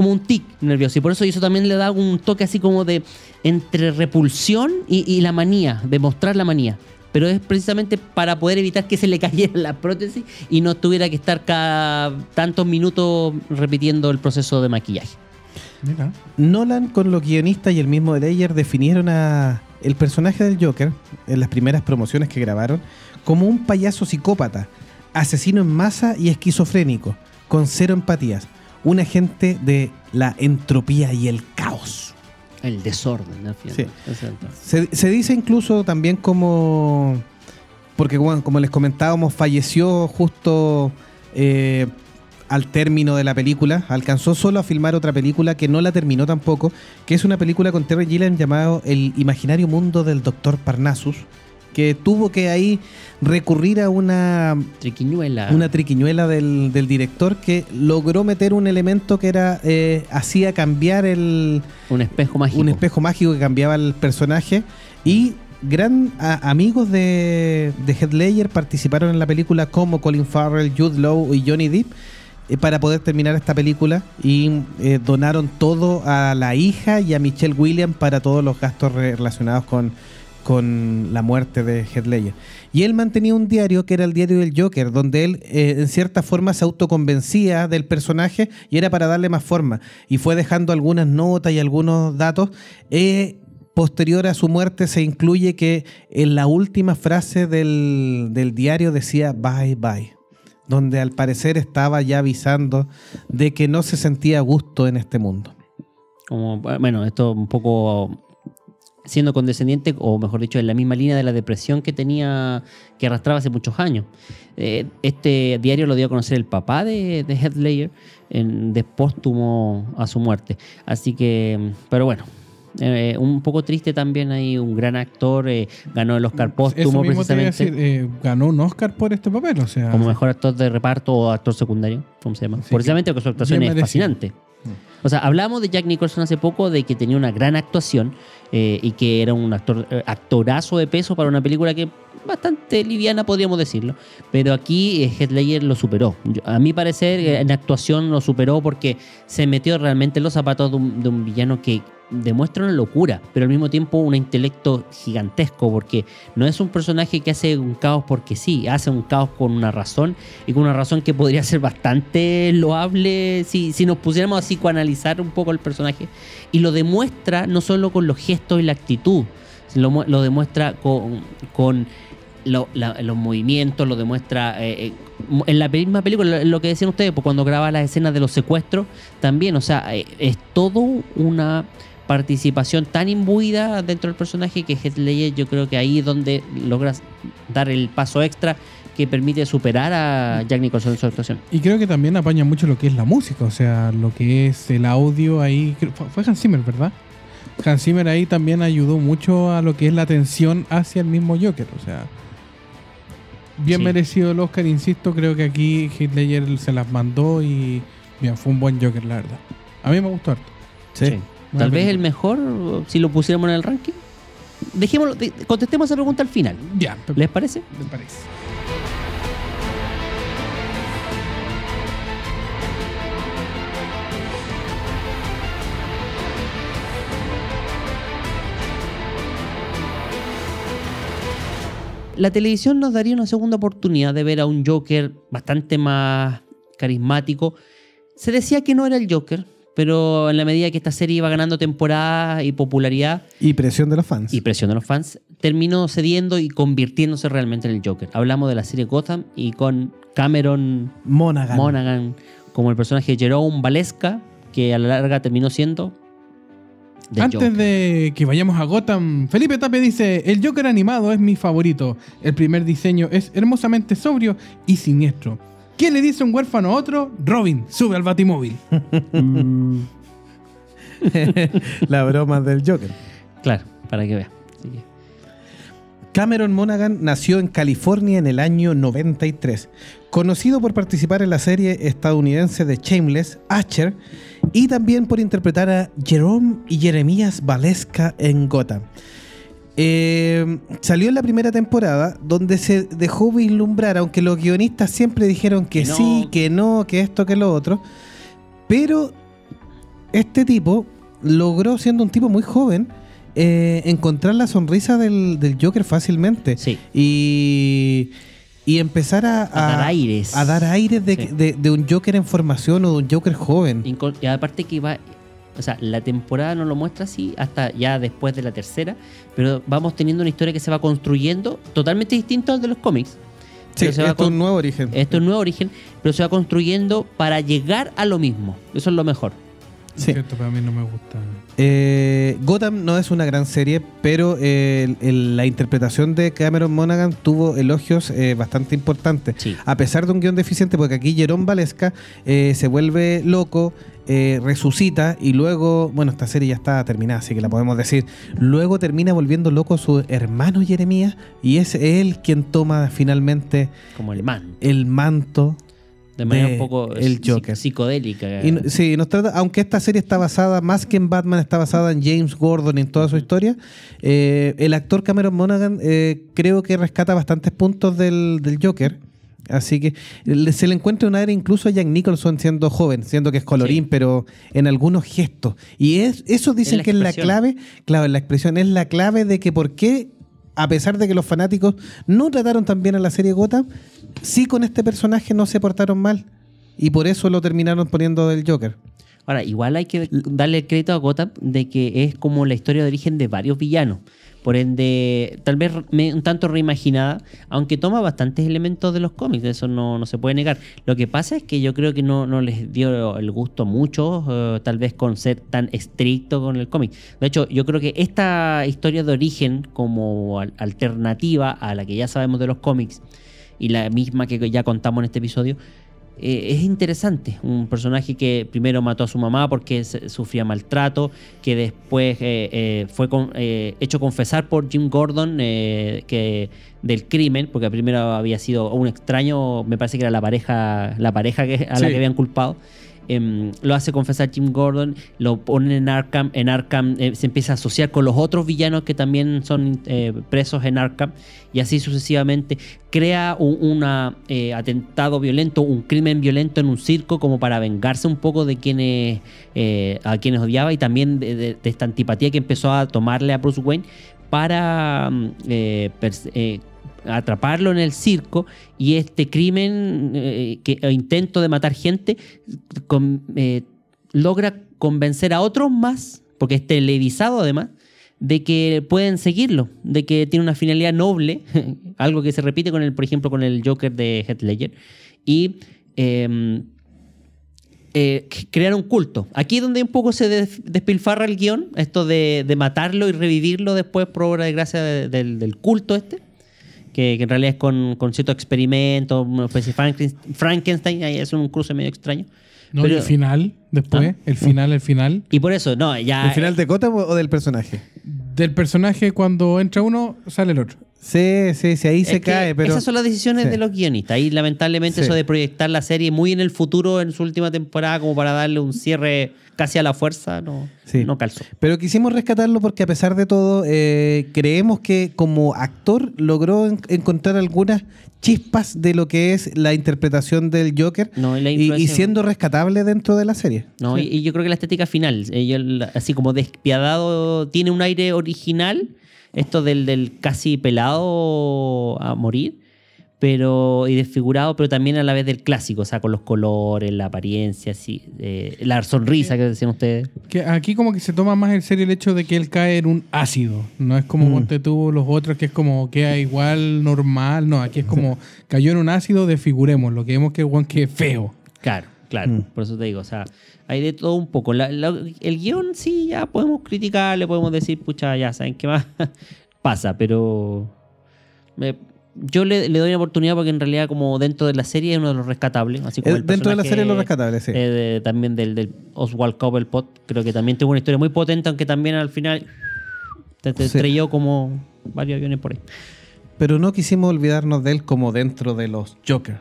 como un tic nervioso. Y por eso eso también le da un toque así como de entre repulsión y, y la manía, de mostrar la manía. Pero es precisamente para poder evitar que se le cayera la prótesis y no tuviera que estar cada tantos minutos repitiendo el proceso de maquillaje. Mira. Nolan con los guionistas y el mismo Ledger definieron a el personaje del Joker en las primeras promociones que grabaron como un payaso psicópata, asesino en masa y esquizofrénico, con cero empatías, un agente de la entropía y el caos. El desorden, al final. Sí. Exacto. Se, se dice incluso también como. Porque, bueno, como les comentábamos, falleció justo eh, al término de la película. Alcanzó solo a filmar otra película que no la terminó tampoco, que es una película con Terry Gilliam llamado El imaginario mundo del Doctor Parnassus, que tuvo que ahí recurrir a una Triquiñuela. una triquiñuela del, del director que logró meter un elemento que era eh, hacía cambiar el, un espejo mágico. un espejo mágico que cambiaba el personaje y gran a- amigos de, de Heath Ledger participaron en la película como Colin Farrell, Jude Law y Johnny Depp eh, para poder terminar esta película y eh, donaron todo a la hija y a Michelle Williams para todos los gastos re- relacionados con, con la muerte de Heath. Y él mantenía un diario que era el diario del Joker, donde él eh, en cierta forma se autoconvencía del personaje y era para darle más forma. Y fue dejando algunas notas y algunos datos. Eh, posterior a su muerte se incluye que en la última frase del, del diario decía bye bye, donde al parecer estaba ya avisando de que no se sentía a gusto en este mundo. Como, bueno, esto un poco siendo condescendiente, o mejor dicho, en la misma línea de la depresión que tenía, que arrastraba hace muchos años. Eh, este diario lo dio a conocer el papá de, de Heath Ledger en, de póstumo a su muerte. Así que, pero bueno. eh, un poco triste también hay un gran actor, eh, ganó el Oscar póstumo precisamente decir, ganó un Oscar por este papel, o sea. como mejor actor de reparto o actor secundario, ¿cómo se llama? Precisamente porque su actuación es fascinante. O sea, hablamos de Jack Nicholson hace poco, de que tenía una gran actuación eh, y que era un actor eh, actorazo de peso para una película que bastante liviana, podríamos decirlo. Pero aquí eh, Heath Ledger lo superó. A mi parecer, eh, en actuación lo superó porque se metió realmente en los zapatos de un, villano que demuestra una locura, pero al mismo tiempo un intelecto gigantesco, porque no es un personaje que hace un caos porque sí, hace un caos con una razón y con una razón que podría ser bastante loable si, si nos pusiéramos a psicoanalizar un poco el personaje. Y lo demuestra no solo con los gestos y la actitud, lo, lo demuestra con, con los movimientos, lo demuestra eh, eh, en la misma película, lo que decían ustedes, pues cuando graba las escenas de los secuestros, también, o sea, eh, es todo una participación tan imbuida dentro del personaje que Heath Ledger yo creo que ahí es donde logras dar el paso extra que permite superar a Jack Nicholson en su actuación. Y creo que también apaña mucho lo que es la música, o sea, lo que es el audio ahí. fue Hans Zimmer, ¿verdad? Hans Zimmer ahí también ayudó mucho a lo que es la atención hacia el mismo Joker, o sea. Bien Sí. merecido el Oscar, insisto, creo que aquí Heath Ledger se las mandó y bien, fue un buen Joker, la verdad. A mí me gustó harto. Sí. Sí. Buena Tal vez el mejor si lo pusiéramos en el ranking. Dejémoslo, de- contestemos esa pregunta al final. Ya, ¿Les parece? me parece. La televisión nos daría una segunda oportunidad de ver a un Joker bastante más carismático. Se decía que no era el Joker, pero en la medida que esta serie iba ganando temporada y popularidad Y presión de los fans. y presión de los fans, terminó cediendo y convirtiéndose realmente en el Joker. Hablamos de la serie Gotham y con Cameron Monaghan. Monaghan como el personaje Jerome Valesca, que a la larga terminó siendo Antes Joker. de que vayamos a Gotham, Felipe Tape dice, el Joker animado es mi favorito. El primer diseño es hermosamente sobrio y siniestro. ¿Qué le dice un huérfano a otro? Robin, sube al batimóvil. La broma del Joker. claro, para que. Así que- Cameron Monaghan nació en California en el año 93. Conocido por participar en la serie estadounidense de Shameless, Archer, y también por interpretar a Jerome y Jeremías Valesca en Gotham. Eh, salió en la primera temporada donde se dejó vislumbrar, aunque los guionistas siempre dijeron que, Que no. sí, que no, que esto, que lo otro. Pero este tipo logró, siendo un tipo muy joven, eh, encontrar la sonrisa del, del Joker fácilmente. Sí. Y, y empezar a, A dar aires. a dar aires de, Sí. de- de un Joker en formación o de un Joker joven. Inco- Y aparte que va, o sea, la temporada no lo muestra así hasta ya después de la tercera, pero vamos teniendo una historia que se va construyendo totalmente distinto al de los cómics. Sí, esto es un nuevo origen. Esto es un nuevo origen, pero se va construyendo para llegar a lo mismo. Eso es lo mejor. Sí. Cierto, pero a mí no me gusta. Eh, Gotham no es una gran serie, pero eh, el- el- la interpretación de Cameron Monaghan tuvo elogios eh, bastante importantes. Sí. A pesar de un guion deficiente, porque aquí Jerome Valesca eh, se vuelve loco, resucita y luego, bueno, esta serie ya está terminada, así que la podemos decir. Luego termina volviendo loco su hermano Jeremías y es él quien toma finalmente Como el manto. De manera de un poco el Joker. psicodélica. Y, sí, nos trata, aunque esta serie está basada, más que en Batman, está basada en James Gordon y en toda su historia, eh, el actor Cameron Monaghan eh, creo que rescata bastantes puntos del, del Joker. Así que se le encuentra un aire incluso a Jack Nicholson siendo joven, siendo que es colorín, Sí. pero en algunos gestos. Y es, eso dicen que es la clave, claro, la expresión es la clave de que por qué, a pesar de que los fanáticos no trataron tan bien a la serie Gotham, sí con este personaje no se portaron mal. Y por eso lo terminaron poniendo del Joker. Ahora, igual hay que darle el crédito a Gotham de que es como la historia de origen de varios villanos. Por ende, tal vez me- un tanto reimaginada, aunque toma bastantes elementos de los cómics, eso no, no se puede negar. Lo que pasa es que yo creo que no, no les dio el gusto a muchos, eh, tal vez con ser tan estricto con el cómic. De hecho, yo creo que esta historia de origen como al- alternativa a la que ya sabemos de los cómics y la misma que ya contamos en este episodio, eh, es interesante. Un personaje que primero mató a su mamá porque sufría maltrato, que después eh, eh, fue con- eh, hecho confesar por Jim Gordon eh, que del crimen, porque primero había sido un extraño, me parece que era la pareja, la pareja que, a la que habían culpado. Em, lo hace confesar Jim Gordon, lo ponen en Arkham, en Arkham eh, se empieza a asociar con los otros villanos que también son eh, presos en Arkham y así sucesivamente. Crea un atentado violento, un crimen violento en un circo como para vengarse un poco de quienes a quienes odiaba y también de, esta antipatía que empezó a tomarle a Bruce Wayne para mm, atraparlo en el circo y este crimen eh, que, o intento de matar gente eh, logra convencer a otros más, porque es televisado además, de que pueden seguirlo, de que tiene una finalidad noble, algo que se repite con el, por ejemplo, con el Joker de Heath Ledger, y em, eh, crear un culto. Aquí es donde un poco se despilfarra el guion, esto de, matarlo y revivirlo después por obra de gracia del culto este que, en realidad es con, con cierto experimento, una especie de Frankenstein, ahí es un cruce medio extraño. No, el final, después, ¿Ah? el final, el final. Y por eso, no, ya. ¿El final de Cota o del personaje? Del personaje, cuando entra uno, sale el otro. Sí, sí, sí, ahí se cae, pero... Esas son las decisiones de los guionistas. Ahí, lamentablemente, eso de proyectar la serie muy en el futuro, en su última temporada, como para darle un cierre casi a la fuerza, no, no calzó. Pero quisimos rescatarlo porque, a pesar de todo, eh, creemos que como actor logró encontrar algunas chispas de lo que es la interpretación del Joker y, siendo rescatable dentro de la serie. No, y, yo creo que la estética final, así como despiadado, tiene un aire original esto del, del casi pelado a morir, pero y desfigurado, pero también a la vez del clásico, o sea, con los colores, la apariencia, así, eh, la sonrisa que decían ustedes. Que aquí como que se toma más en serio el hecho de que él cae en un ácido, no es como monte mm. tuvo los otros que es como queda igual normal, no, aquí es como cayó en un ácido, desfiguremos, lo que vemos que es que feo. Claro, claro, mm. por eso te digo, o sea, hay de todo un poco. el guion sí, ya podemos criticarle, podemos decir, pucha, ya saben qué más pasa, pero yo le, doy una oportunidad porque en realidad como dentro de la serie es uno de los rescatables. Así como dentro de la serie es lo rescatable, sí. Eh, también del, del Oswald Cobblepot. Creo que también tuvo una historia muy potente, aunque también al final te, estrelló como varios aviones por ahí. Pero no quisimos olvidarnos de él como dentro de los Joker.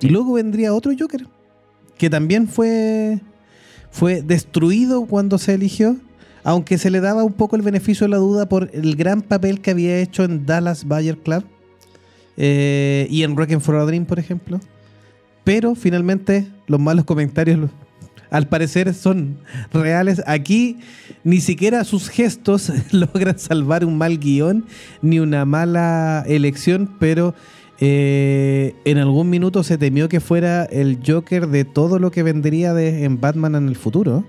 Y luego vendría otro Joker, que también fue, fue destruido cuando se eligió, aunque se le daba un poco el beneficio de la duda por el gran papel que había hecho en Dallas Bayer Club eh, y en Wrecking for a Dream, por ejemplo. Pero finalmente los malos comentarios al parecer son reales. Aquí ni siquiera sus gestos logran salvar un mal guion ni una mala elección, pero eh, en algún minuto se temió que fuera el Joker de todo lo que vendría de, en Batman en el futuro.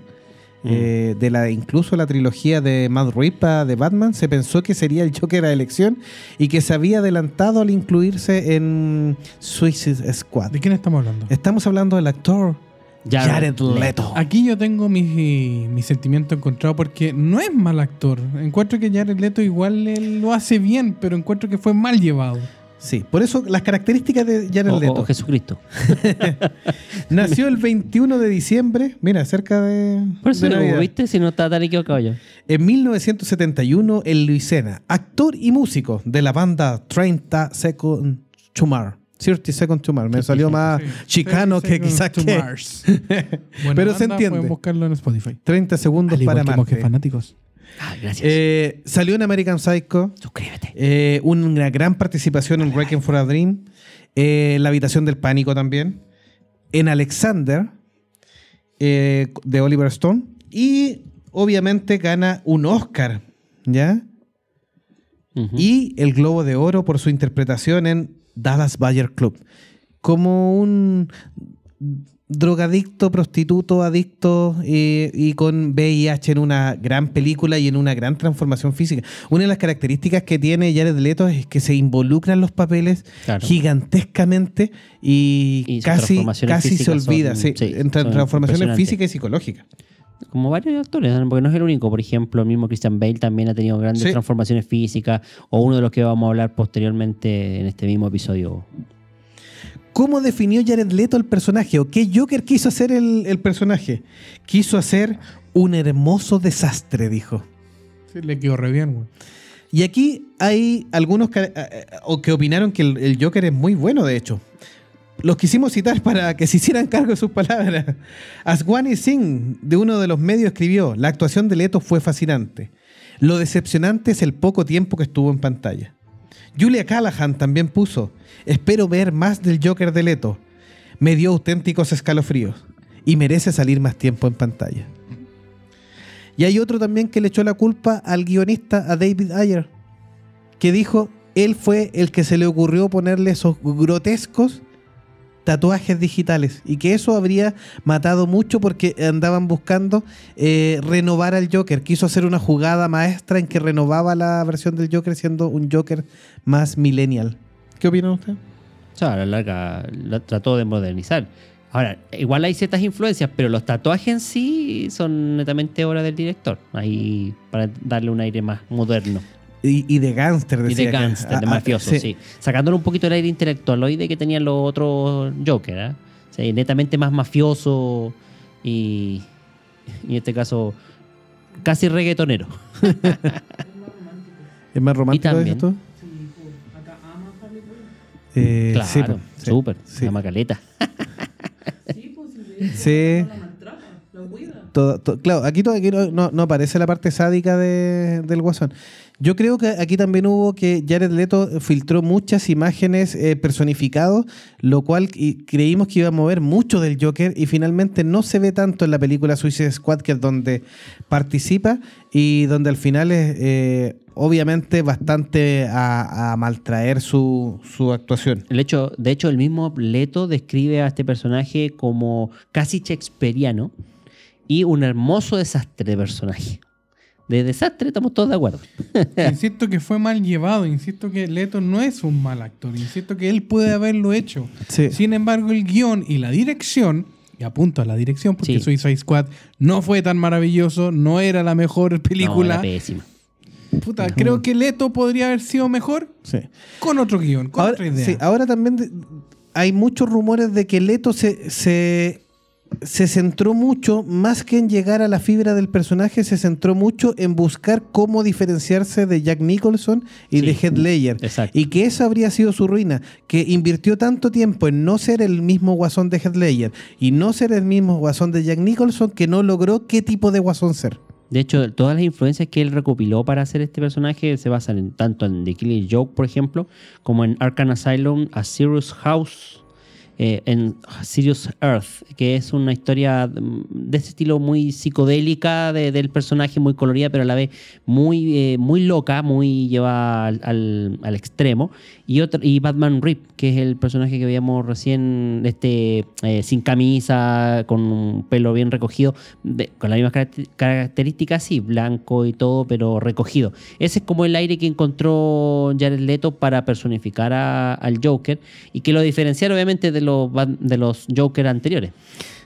Mm. Eh, de la incluso la trilogía de Matt Reeves de Batman se pensó que sería el Joker a elección y que se había adelantado al incluirse en Suicide Squad. ¿De quién estamos hablando? Estamos hablando del actor Jared, Leto. Aquí yo tengo mi, mi, sentimiento encontrado porque no es mal actor. Encuentro que Jared Leto igual lo hace bien, pero encuentro que fue mal llevado. Sí, por eso las características de Jared Leto. O Jesucristo. Nació el 21 de diciembre, mira, cerca de. Por eso ¿viste? Si no está tan equivocado yo. En 1971, en Luisiana, actor y músico de la banda 30 Second Tomar. 30 Second Tomar. Me salió más chicano que quizás que. Pero se entiende. Pueden buscarlo en Spotify. 30 segundos para Marte. fanáticos. Ah, gracias. Eh, salió en American Psycho. Suscríbete. Eh, una gran participación en Wrecking for a Dream. Eh, la habitación del pánico también. En Alexander, de Oliver Stone. Y obviamente gana un Oscar, ¿ya? Y el Globo de Oro por su interpretación en Dallas Bayer Club. Como un drogadicto, prostituto, adicto y con VIH en una gran película y en una gran transformación física. Una de las características que tiene Jared Leto es que se involucra en los papeles gigantescamente y, casi, casi se olvida entre transformaciones físicas y psicológicas. Como varios actores, porque no es el único. Por ejemplo, el mismo Christian Bale también ha tenido grandes transformaciones físicas, o uno de los que vamos a hablar posteriormente en este mismo episodio ¿Cómo definió Jared Leto el personaje? ¿O qué Joker quiso hacer el, personaje? Quiso hacer un hermoso desastre, dijo. Sí, le quedó re bien, güey. Y aquí hay algunos que, eh, eh, o que opinaron que el, el Joker es muy bueno, de hecho. Los quisimos citar para que se hicieran cargo de sus palabras. Aswani Singh, de uno de los medios, escribió: La actuación de Leto fue fascinante. Lo decepcionante es el poco tiempo que estuvo en pantalla. Julia Callahan también puso: Espero ver más del Joker de Leto. Me dio auténticos escalofríos y merece salir más tiempo en pantalla. Y hay otro también que le echó la culpa al guionista, a David Ayer, que dijo, él fue el que se le ocurrió ponerle esos grotescos tatuajes digitales y que eso habría matado mucho porque andaban buscando eh, renovar al Joker. Quiso hacer una jugada maestra en que renovaba la versión del Joker siendo un Joker más millennial. ¿Qué opinan ustedes? O sea, a la larga la trató de modernizar. Ahora, igual hay ciertas influencias, pero los tatuajes en sí son netamente obra del director. Ahí para darle un aire más moderno. Y, y de gángster, Y decía de que- gangster, de ah, ah, mafioso, sí. Sacándole un poquito el aire intelectualoide que tenían los otros Joker, ¿ah? O sea, netamente más mafioso y, y en este caso casi reggaetonero. ¿Es más romántico Y también- dices tú? Eh, Claro, sí, sí, súper, sí. la macaleta. Sí. Todo- to- claro, aquí, to- aquí no, no- no aparece la parte sádica de- del guasón. Yo creo que aquí también hubo que Jared Leto filtró muchas imágenes eh, lo cual creímos que iba a mover mucho del Joker y finalmente no se ve tanto en la película Suicide Squad, que es donde participa y donde al final es eh, obviamente bastante a, a maltraer su, su actuación. El hecho, de hecho, el mismo Leto describe a este personaje como casi shakespeariano y un hermoso desastre de personaje. De desastre estamos todos de acuerdo. Insisto que fue mal llevado, insisto que Leto no es un mal actor, insisto que él puede haberlo hecho. Sí. Sin embargo, el guion y la dirección, y apunto a la dirección porque Sí. Suicide Squad no fue tan maravilloso, no era la mejor No, película. era pésima. Puta, creo que Leto podría haber sido mejor Sí. con otro guion, con Ahora, otra idea. sí, ahora también de- hay muchos rumores de que Leto se, se, se centró mucho, más que en llegar a la fibra del personaje, se centró mucho en buscar cómo diferenciarse de Jack Nicholson y Sí, de Heath Ledger. exacto. Y que eso habría sido su ruina, que invirtió tanto tiempo en no ser el mismo guasón de Heath Ledger y no ser el mismo guasón de Jack Nicholson que no logró qué tipo de guasón ser. De hecho, todas las influencias que él recopiló para hacer este personaje se basan en, tanto en The Killing Joke, por ejemplo, como en Arkham Asylum, A Serious House, eh, en Serious Earth, que es una historia de ese estilo muy psicodélica de- del personaje, muy colorida, pero a la vez muy, eh, muy loca, muy llevada al, al- extremo. Y, otro, y Batman Rip, que es el personaje que veíamos recién, este eh, sin camisa, con un pelo bien recogido, con las mismas caracter- características, sí, blanco y todo, pero recogido. Ese es como el aire que encontró Jared Leto para personificar a- al Joker y que lo diferenciar obviamente de los, De los Joker anteriores.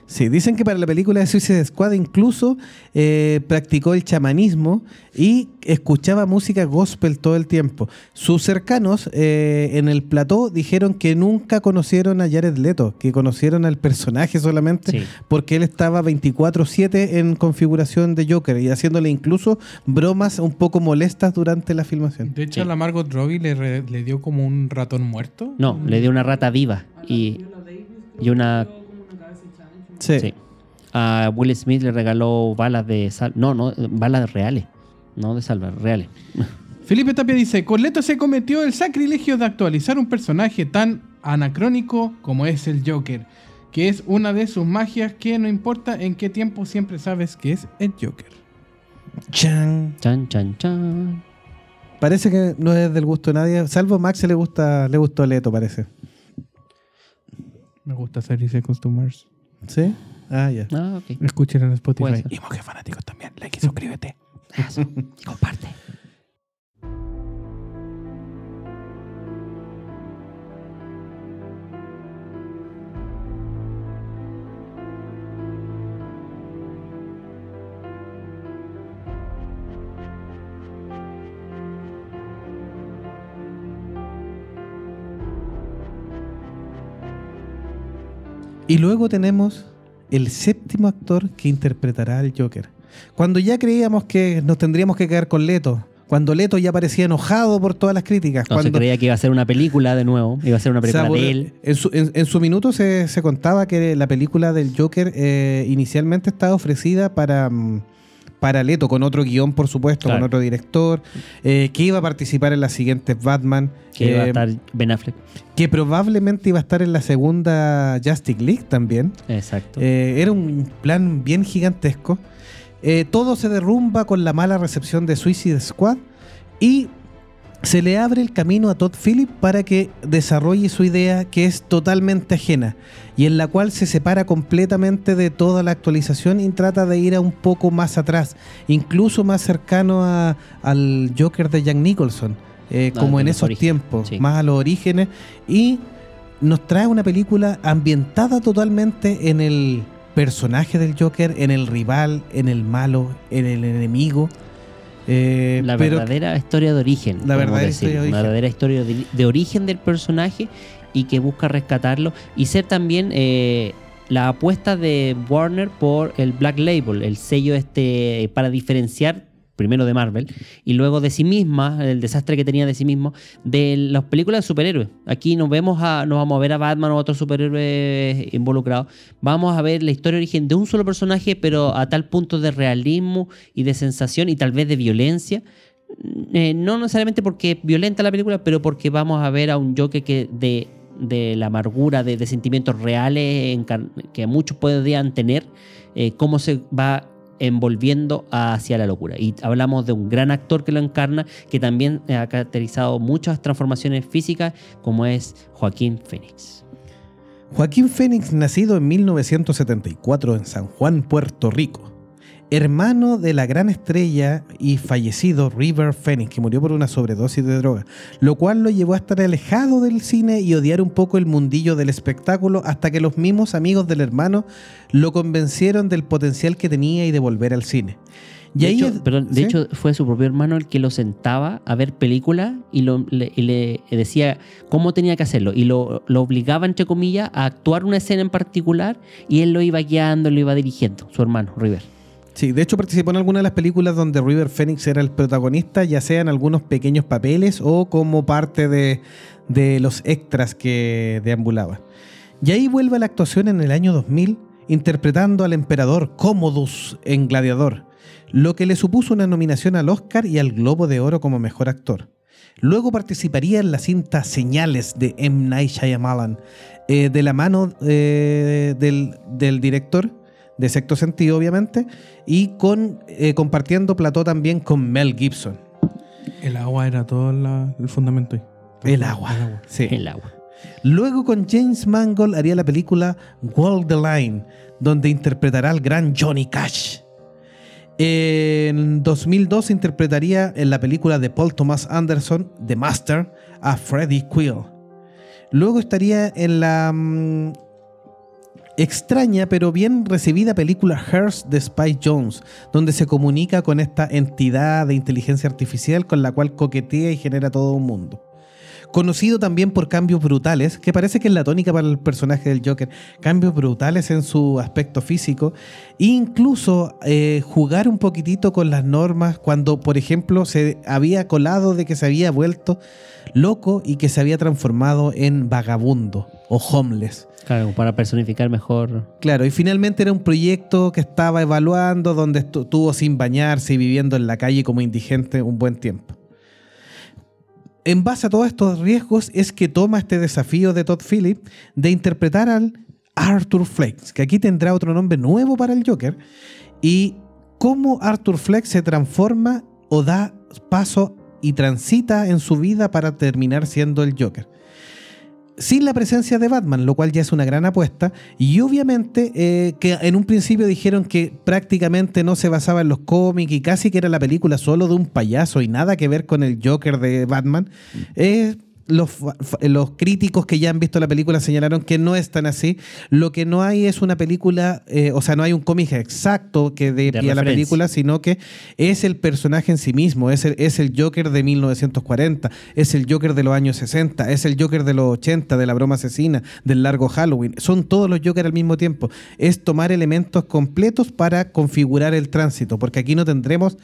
Sí, dicen que para la película de Suicide Squad incluso eh, practicó el chamanismo y escuchaba música gospel todo el tiempo. Sus cercanos eh, en el plató dijeron que nunca conocieron a Jared Leto, que conocieron al personaje solamente Sí. porque él estaba 24/7 en configuración de Joker y haciéndole incluso bromas un poco molestas durante la filmación. De hecho, Sí. a la Margot Robbie le, re- le dio como un ratón muerto. No, le dio una rata viva y, y una... Sí. Sí. A Will Smith le regaló balas de sal. No, no, balas reales. No de salva, reales. Felipe Tapia dice, con Leto se cometió el sacrilegio de actualizar un personaje tan anacrónico como es el Joker, que es una de sus magias que no importa en qué tiempo siempre sabes que es el Joker. Chan. Chan, chan, chan. Parece que no es del gusto de nadie, salvo Max le gusta le gustó Leto, parece. Me gusta Series Customers. ¿Sí? Ah, ya. Ah, ok. Escuchen en Spotify. Puede ser. Y Monje Fanáticos también. Like y suscríbete. Eso. Y comparte. Y luego tenemos el séptimo actor que interpretará al Joker. Cuando ya creíamos que nos tendríamos que quedar con Leto, cuando Leto ya parecía enojado por todas las críticas, No, se cuando creía que iba a ser una película de nuevo, iba a ser una o sea, película de él. En su, en- en su minuto se, se contaba que la película del Joker eh, inicialmente estaba ofrecida para, mm, para Leto, con otro guion, por supuesto, Claro. con otro director, eh, que iba a participar en las siguientes Batman, Que iba a eh, estar Ben Affleck. que probablemente iba a estar en la segunda Justice League también. Exacto. Eh, era un plan bien gigantesco. Todo se derrumba con la mala recepción de Suicide Squad y se le abre el camino a Todd Phillips para que desarrolle su idea que es totalmente ajena y en la cual se separa completamente de toda la actualización y trata de ir a un poco más atrás, incluso más cercano a- al Joker de Jack Nicholson, eh, Ah, como en esos tiempos, sí. más a los orígenes y nos trae una película ambientada totalmente en el personaje del Joker, en el rival, en el malo, en el enemigo. Eh, la pero verdadera historia de origen. La verdadera decir, historia de origen. verdadera historia de, de origen del personaje y que busca rescatarlo y ser también eh, la apuesta de Warner por el Black Label, el sello este para diferenciar primero de Marvel y luego de sí misma, el desastre que tenía de sí mismo, de las películas de superhéroes. Aquí nos vemos a, nos vamos a ver a Batman o a otros superhéroes involucrados. Vamos a ver la historia de origen de un solo personaje, pero a tal punto de realismo y de sensación y tal vez de violencia. Eh, no necesariamente porque violenta la película, pero porque vamos a ver a un Joker que de, de la amargura, de, sentimientos reales que muchos podrían tener, eh, cómo se va envolviendo hacia la locura. Y hablamos de un gran actor que lo encarna, que también ha caracterizado muchas transformaciones físicas, como es Joaquín Phoenix. Joaquín Phoenix, nacido en 1974 en San Juan, Puerto Rico, hermano de la gran estrella y fallecido River Phoenix, que murió por una sobredosis de droga, lo cual lo llevó a estar alejado del cine y odiar un poco el mundillo del espectáculo hasta que los mismos amigos del hermano lo convencieron del potencial que tenía y de volver al cine. Y de ahí hecho, es- perdón, de ¿sí? hecho, fue su propio hermano el que lo sentaba a ver películas y, lo- le, y le decía cómo tenía que hacerlo. Y lo, lo obligaba, entre comillas, a actuar una escena en particular y él lo iba guiando, lo iba dirigiendo, su hermano, River. Sí, de hecho participó en algunas de las películas donde River Phoenix era el protagonista, ya sea en algunos pequeños papeles o como parte de, de los extras que deambulaban. Y ahí vuelve a la actuación en el año 2000, interpretando al emperador Commodus en Gladiador, lo que le supuso una nominación al Oscar y al Globo de Oro como mejor actor. Luego participaría en la cinta Señales de M. Night Shyamalan, eh, de la mano eh, del, del director, de sexto sentido obviamente, y con eh, compartiendo plató también con Mel Gibson. El agua era todo la- el fundamento ahí. El agua. Sí. El agua. Luego con James Mangold haría la película Walk the Line, donde interpretará al gran Johnny Cash. En 2002 interpretaría en la película de Paul Thomas Anderson, The Master, a Freddie Quill. Luego estaría en la mm, extraña pero bien recibida película Hearst de Spy Jones, donde se comunica con esta entidad de inteligencia artificial con la cual coquetea y genera todo un mundo conocido también por cambios brutales, que parece que es la tónica para el personaje del Joker, cambios brutales en su aspecto físico, e incluso eh, jugar un poquitito con las normas cuando, por ejemplo, se había colado de que se había vuelto loco y que se había transformado en vagabundo o homeless. Claro, para personificar mejor. Claro, y finalmente era un proyecto que estaba evaluando, donde estu- estuvo sin bañarse y viviendo en la calle como indigente un buen tiempo. En base a todos estos riesgos es que toma este desafío de Todd Phillips de interpretar al Arthur Flex, que aquí tendrá otro nombre nuevo para el Joker, y cómo Arthur Flex se transforma o da paso y transita en su vida para terminar siendo el Joker sin la presencia de Batman, lo cual ya es una gran apuesta. Y obviamente eh, que en un principio dijeron que prácticamente no se basaba en los cómics y casi que era la película solo de un payaso y nada que ver con el Joker de Batman. Eh, los, los críticos que ya han visto la película señalaron que no es tan así. Lo que no hay es una película, eh, o sea, no hay un cómic exacto que dé pie a la película, sino que es el personaje en sí mismo, es el, es el Joker de 1940, es el Joker de los años 60, es el Joker de los 80, de la broma asesina, del largo Halloween. Son todos los Joker al mismo tiempo. Es tomar elementos completos para configurar el tránsito, porque aquí no tendremos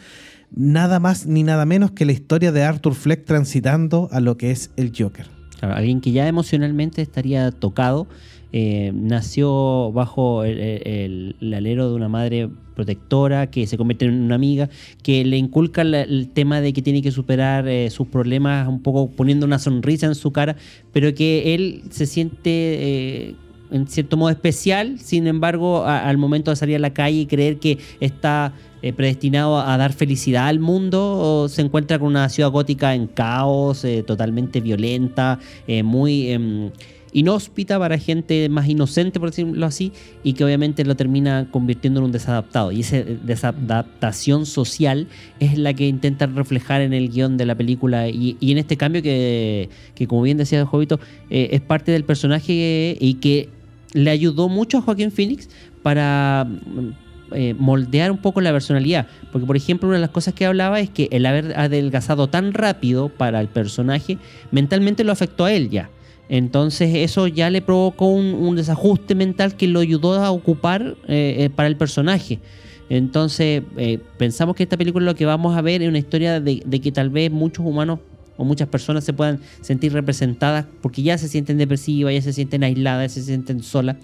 nada más ni nada menos que la historia de Arthur Fleck transitando a lo que es el Joker. Claro, alguien que ya emocionalmente estaría tocado, eh, nació bajo el, alero de una madre protectora que se convierte en una amiga, que le inculca el tema de que tiene que superar eh, sus problemas un poco poniendo una sonrisa en su cara, pero que él se siente eh, en cierto modo especial, sin embargo, al momento de salir a la calle y creer que está eh, predestinado a dar felicidad al mundo, se encuentra con una ciudad gótica en caos, eh, totalmente violenta, eh, muy em, inhóspita para gente más inocente, por decirlo así, y que obviamente lo termina convirtiendo en un desadaptado. Y esa desadaptación social es la que intentan reflejar en el guion de la película y, en este cambio que, que, como bien decía Jovito, es parte del personaje y que le ayudó mucho a Joaquín Phoenix para mm, eh, moldear un poco la personalidad. Porque, por ejemplo, una de las cosas que hablaba es que el haber adelgazado tan rápido para el personaje mentalmente lo afectó a él ya. Entonces eso ya le provocó un, desajuste mental que lo ayudó a ocupar eh, eh, para el personaje. Entonces eh, pensamos que esta película lo que vamos a ver es una historia de que tal vez muchos humanos o muchas personas se puedan sentir representadas porque ya se sienten depresivas, ya se sienten aisladas, ya se sienten solas.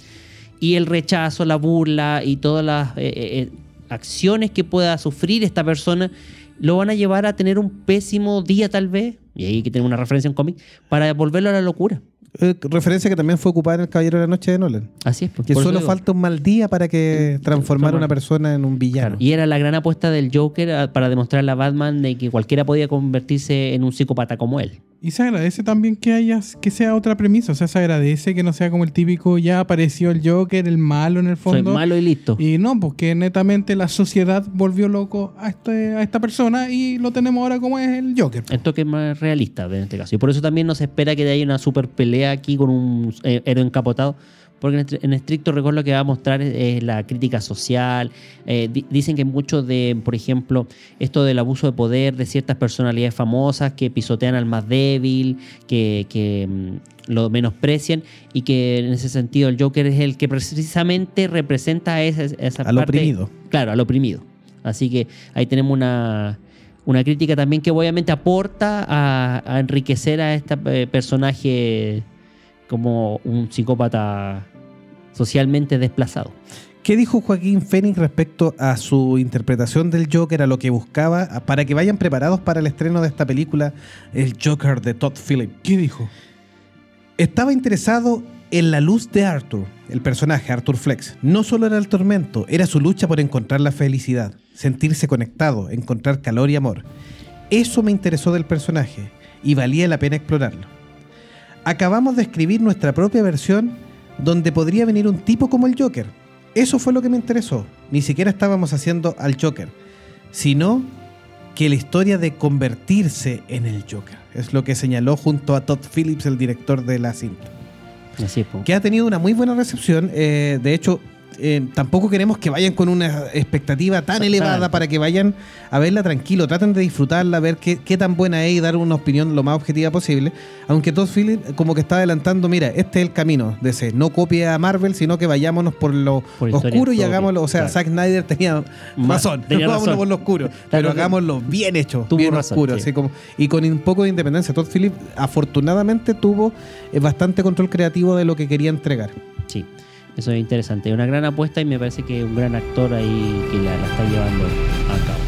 Y el rechazo, la burla y todas las eh, eh, acciones que pueda sufrir esta persona lo van a llevar a tener un pésimo día tal vez, y ahí que tener una referencia en cómic, para volverlo a la locura. Eh, referencia que también fue ocupada en El Caballero de la Noche de Nolan. Así es. pues, Que solo falta un mal día para que transformara a una persona en un villano. Claro, Y era la gran apuesta del Joker ah, para demostrarle a Batman de que cualquiera podía convertirse en un psicópata como él. Y se agradece también que haya, que sea otra premisa. O sea, se agradece que no sea como el típico, ya apareció el Joker, el malo en el Soy fondo. malo y listo. Y no, porque netamente la sociedad volvió loco a, este, a esta persona y lo tenemos ahora como es el Joker. El toque es más realista en este caso. Y por eso también no se espera que haya una super pelea aquí con un eh, héroe encapotado. Porque en, est- en estricto rigor lo que va a mostrar es, es la crítica social. Eh, di- dicen que mucho de, por ejemplo, esto del abuso de poder de ciertas personalidades famosas que pisotean al más débil, que, que, mm, lo menosprecian y que en ese sentido el Joker es el que precisamente representa a esa, esa Al parte- oprimido. Claro, al oprimido. Así que ahí tenemos una, una crítica también que obviamente aporta a, a enriquecer a este eh, personaje como un psicópata socialmente desplazado. ¿Qué dijo Joaquín Phoenix respecto a su interpretación del Joker, a lo que buscaba, para que vayan preparados para el estreno de esta película, El Joker de Todd Phillips? ¿Qué dijo? Estaba interesado en la luz de Arthur, el personaje Arthur Flex. No solo era el tormento, era su lucha por encontrar la felicidad, sentirse conectado, encontrar calor y amor. Eso me interesó del personaje y valía la pena explorarlo. Acabamos de escribir nuestra propia versión donde podría venir un tipo como el Joker. Eso fue lo que me interesó. Ni siquiera estábamos haciendo al Joker, sino que la historia de convertirse en el Joker. Es lo que señaló junto a Todd Phillips, el director de la cinta. Así. Que ha tenido una muy buena recepción. eh, de hecho, eh, tampoco queremos que vayan con una expectativa tan elevada para que vayan a verla tranquilo. Traten de disfrutarla, ver qué, qué tan buena es y dar una opinión lo más objetiva posible. Aunque Todd Phillips como que está adelantando, mira, este es el camino de ese. No copie a Marvel, sino que vayámonos por lo Por oscuro y hagámoslo. O sea, claro. Zack Snyder tenía razón. tenía Vámonos razón. por lo oscuro. pero hagámoslo bien hecho, Tuvo bien razón, oscuro. sí. así como, y con un poco de independencia. Todd Phillips afortunadamente tuvo eh, bastante control creativo de lo que quería entregar. Eso es interesante. Es una gran apuesta y me parece que un gran actor ahí que la, la está llevando a cabo.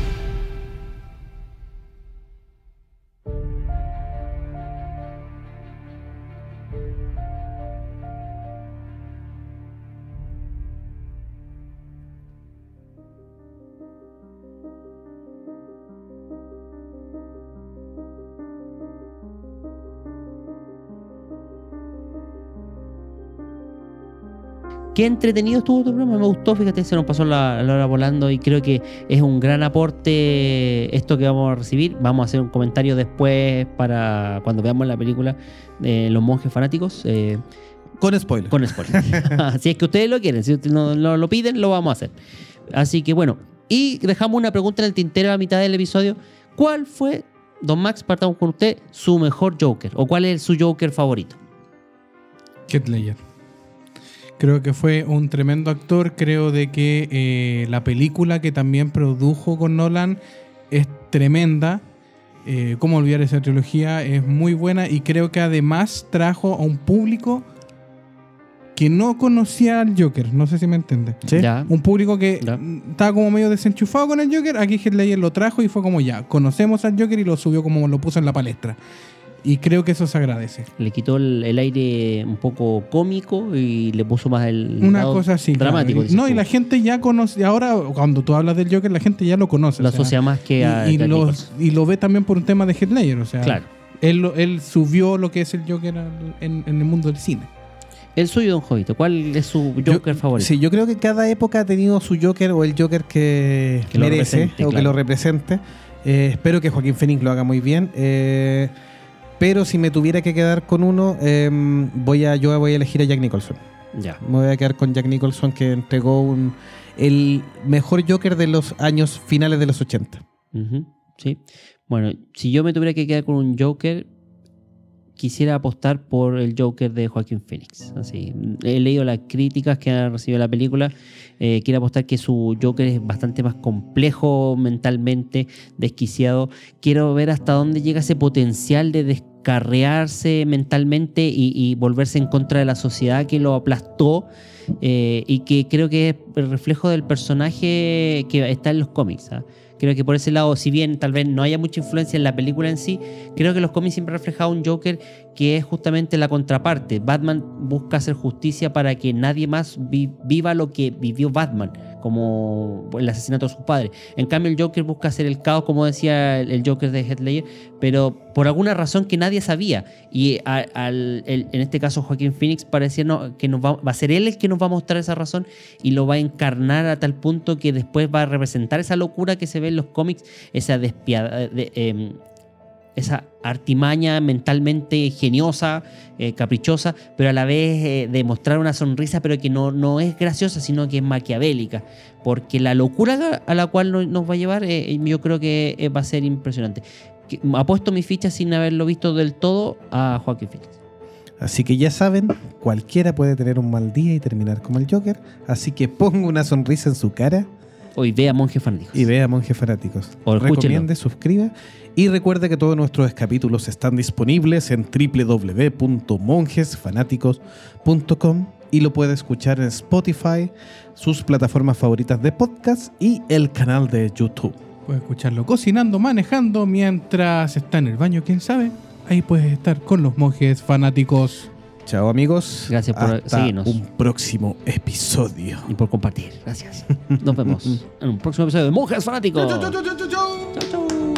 Qué entretenido estuvo tu programa, me gustó, fíjate, se nos pasó la, la hora volando y creo que es un gran aporte esto que vamos a recibir. Vamos a hacer un comentario después para cuando veamos la película de Los Monjes Fanáticos. eh, Con spoiler. con spoiler. si es que ustedes lo quieren, si ustedes no, no lo piden, lo vamos a hacer. Así que bueno, y dejamos una pregunta en el tintero a mitad del episodio. ¿Cuál fue, Don Max, partamos con usted, su mejor Joker? ¿O cuál es su Joker favorito? Heath Ledger. Creo que fue un tremendo actor. Creo de que eh, la película que también produjo con Nolan es tremenda. Eh, Cómo olvidar esa trilogía es muy buena y creo que además trajo a un público que no conocía al Joker. No sé si me entiende. ¿Sí? Ya. Un público que Ya. estaba como medio desenchufado con el Joker. Aquí Heath Ledger lo trajo y fue como ya, conocemos al Joker y lo subió como lo puso en la palestra. Y creo que eso se agradece. Le quitó el, el aire un poco cómico y le puso más el Una lado cosa así. dramático. No, y la gente ya conoce. Ahora, cuando tú hablas del Joker, la gente ya lo conoce. lo o sea, asocia más que a y, lo, y lo ve también por un tema de Heath Ledger. O sea, Claro. él, él subió lo que es el Joker en, en el mundo del cine. El suyo, Don Jovito, ¿cuál es su Joker Yo- favorito? Sí, yo creo que cada época ha tenido su Joker o el Joker que, merece o que lo represente. Eh, espero que Joaquín Phoenix lo haga muy bien. eh, pero si me tuviera que quedar con uno, eh, voy a, yo voy a elegir a Jack Nicholson. Ya. Me voy a quedar con Jack Nicholson que entregó un, el mejor Joker de los años finales de los 80. Ujú, Sí. Bueno, si yo me tuviera que quedar con un Joker, quisiera apostar por el Joker de Joaquín Phoenix. Así, he leído las críticas que ha recibido la película. eh, quiero apostar que su Joker es bastante más complejo mentalmente, desquiciado. Quiero ver hasta dónde llega ese potencial de descarrearse mentalmente y, volverse en contra de la sociedad que lo aplastó. eh, y que creo que es el reflejo del personaje que está en los cómics. ¿ah? Creo que por ese lado, si bien tal vez no haya mucha influencia en la película en sí, creo que los cómics siempre han reflejado un Joker que es justamente la contraparte. Batman busca hacer justicia para que nadie más vi- viva lo que vivió Batman, como el asesinato de su padre. En cambio, el Joker busca hacer el caos, como decía el Joker de Heath Ledger, pero por alguna razón que nadie sabía. Y en este caso, Joaquín Phoenix parecía que nos va, va a ser él el que nos va a mostrar esa razón y lo va a encarnar a tal punto que después va a representar esa locura que se ve en los cómics, esa despiada, de- em, esa artimaña mentalmente ingeniosa, eh, caprichosa, pero a la vez eh, de mostrar una sonrisa, pero que no, no es graciosa, sino que es maquiavélica. Porque la locura a la cual no- nos va a llevar, eh, yo creo que eh, va a ser impresionante. Apuesto mi ficha sin haberlo visto del todo a Joaquín Phoenix. Así que ya saben, cualquiera puede tener un mal día y terminar como el Joker. Así que ponga una sonrisa en su cara Hoy vea Monje Fanáticos. y vea Monjes Fanáticos. O. Recomiende, suscriba y recuerde que todos nuestros capítulos están disponibles en www.monjesfanáticos.com y lo puede escuchar en Spotify, sus plataformas favoritas de podcast y el canal de YouTube. Puedes escucharlo cocinando, manejando, mientras está en el baño, quién sabe. Ahí puedes estar con los monjes fanáticos. Chao amigos. Gracias por Hasta seguirnos. Un próximo episodio. Y por compartir. Gracias. Nos vemos en un próximo episodio de Monjes Fanáticos. Chau, chau.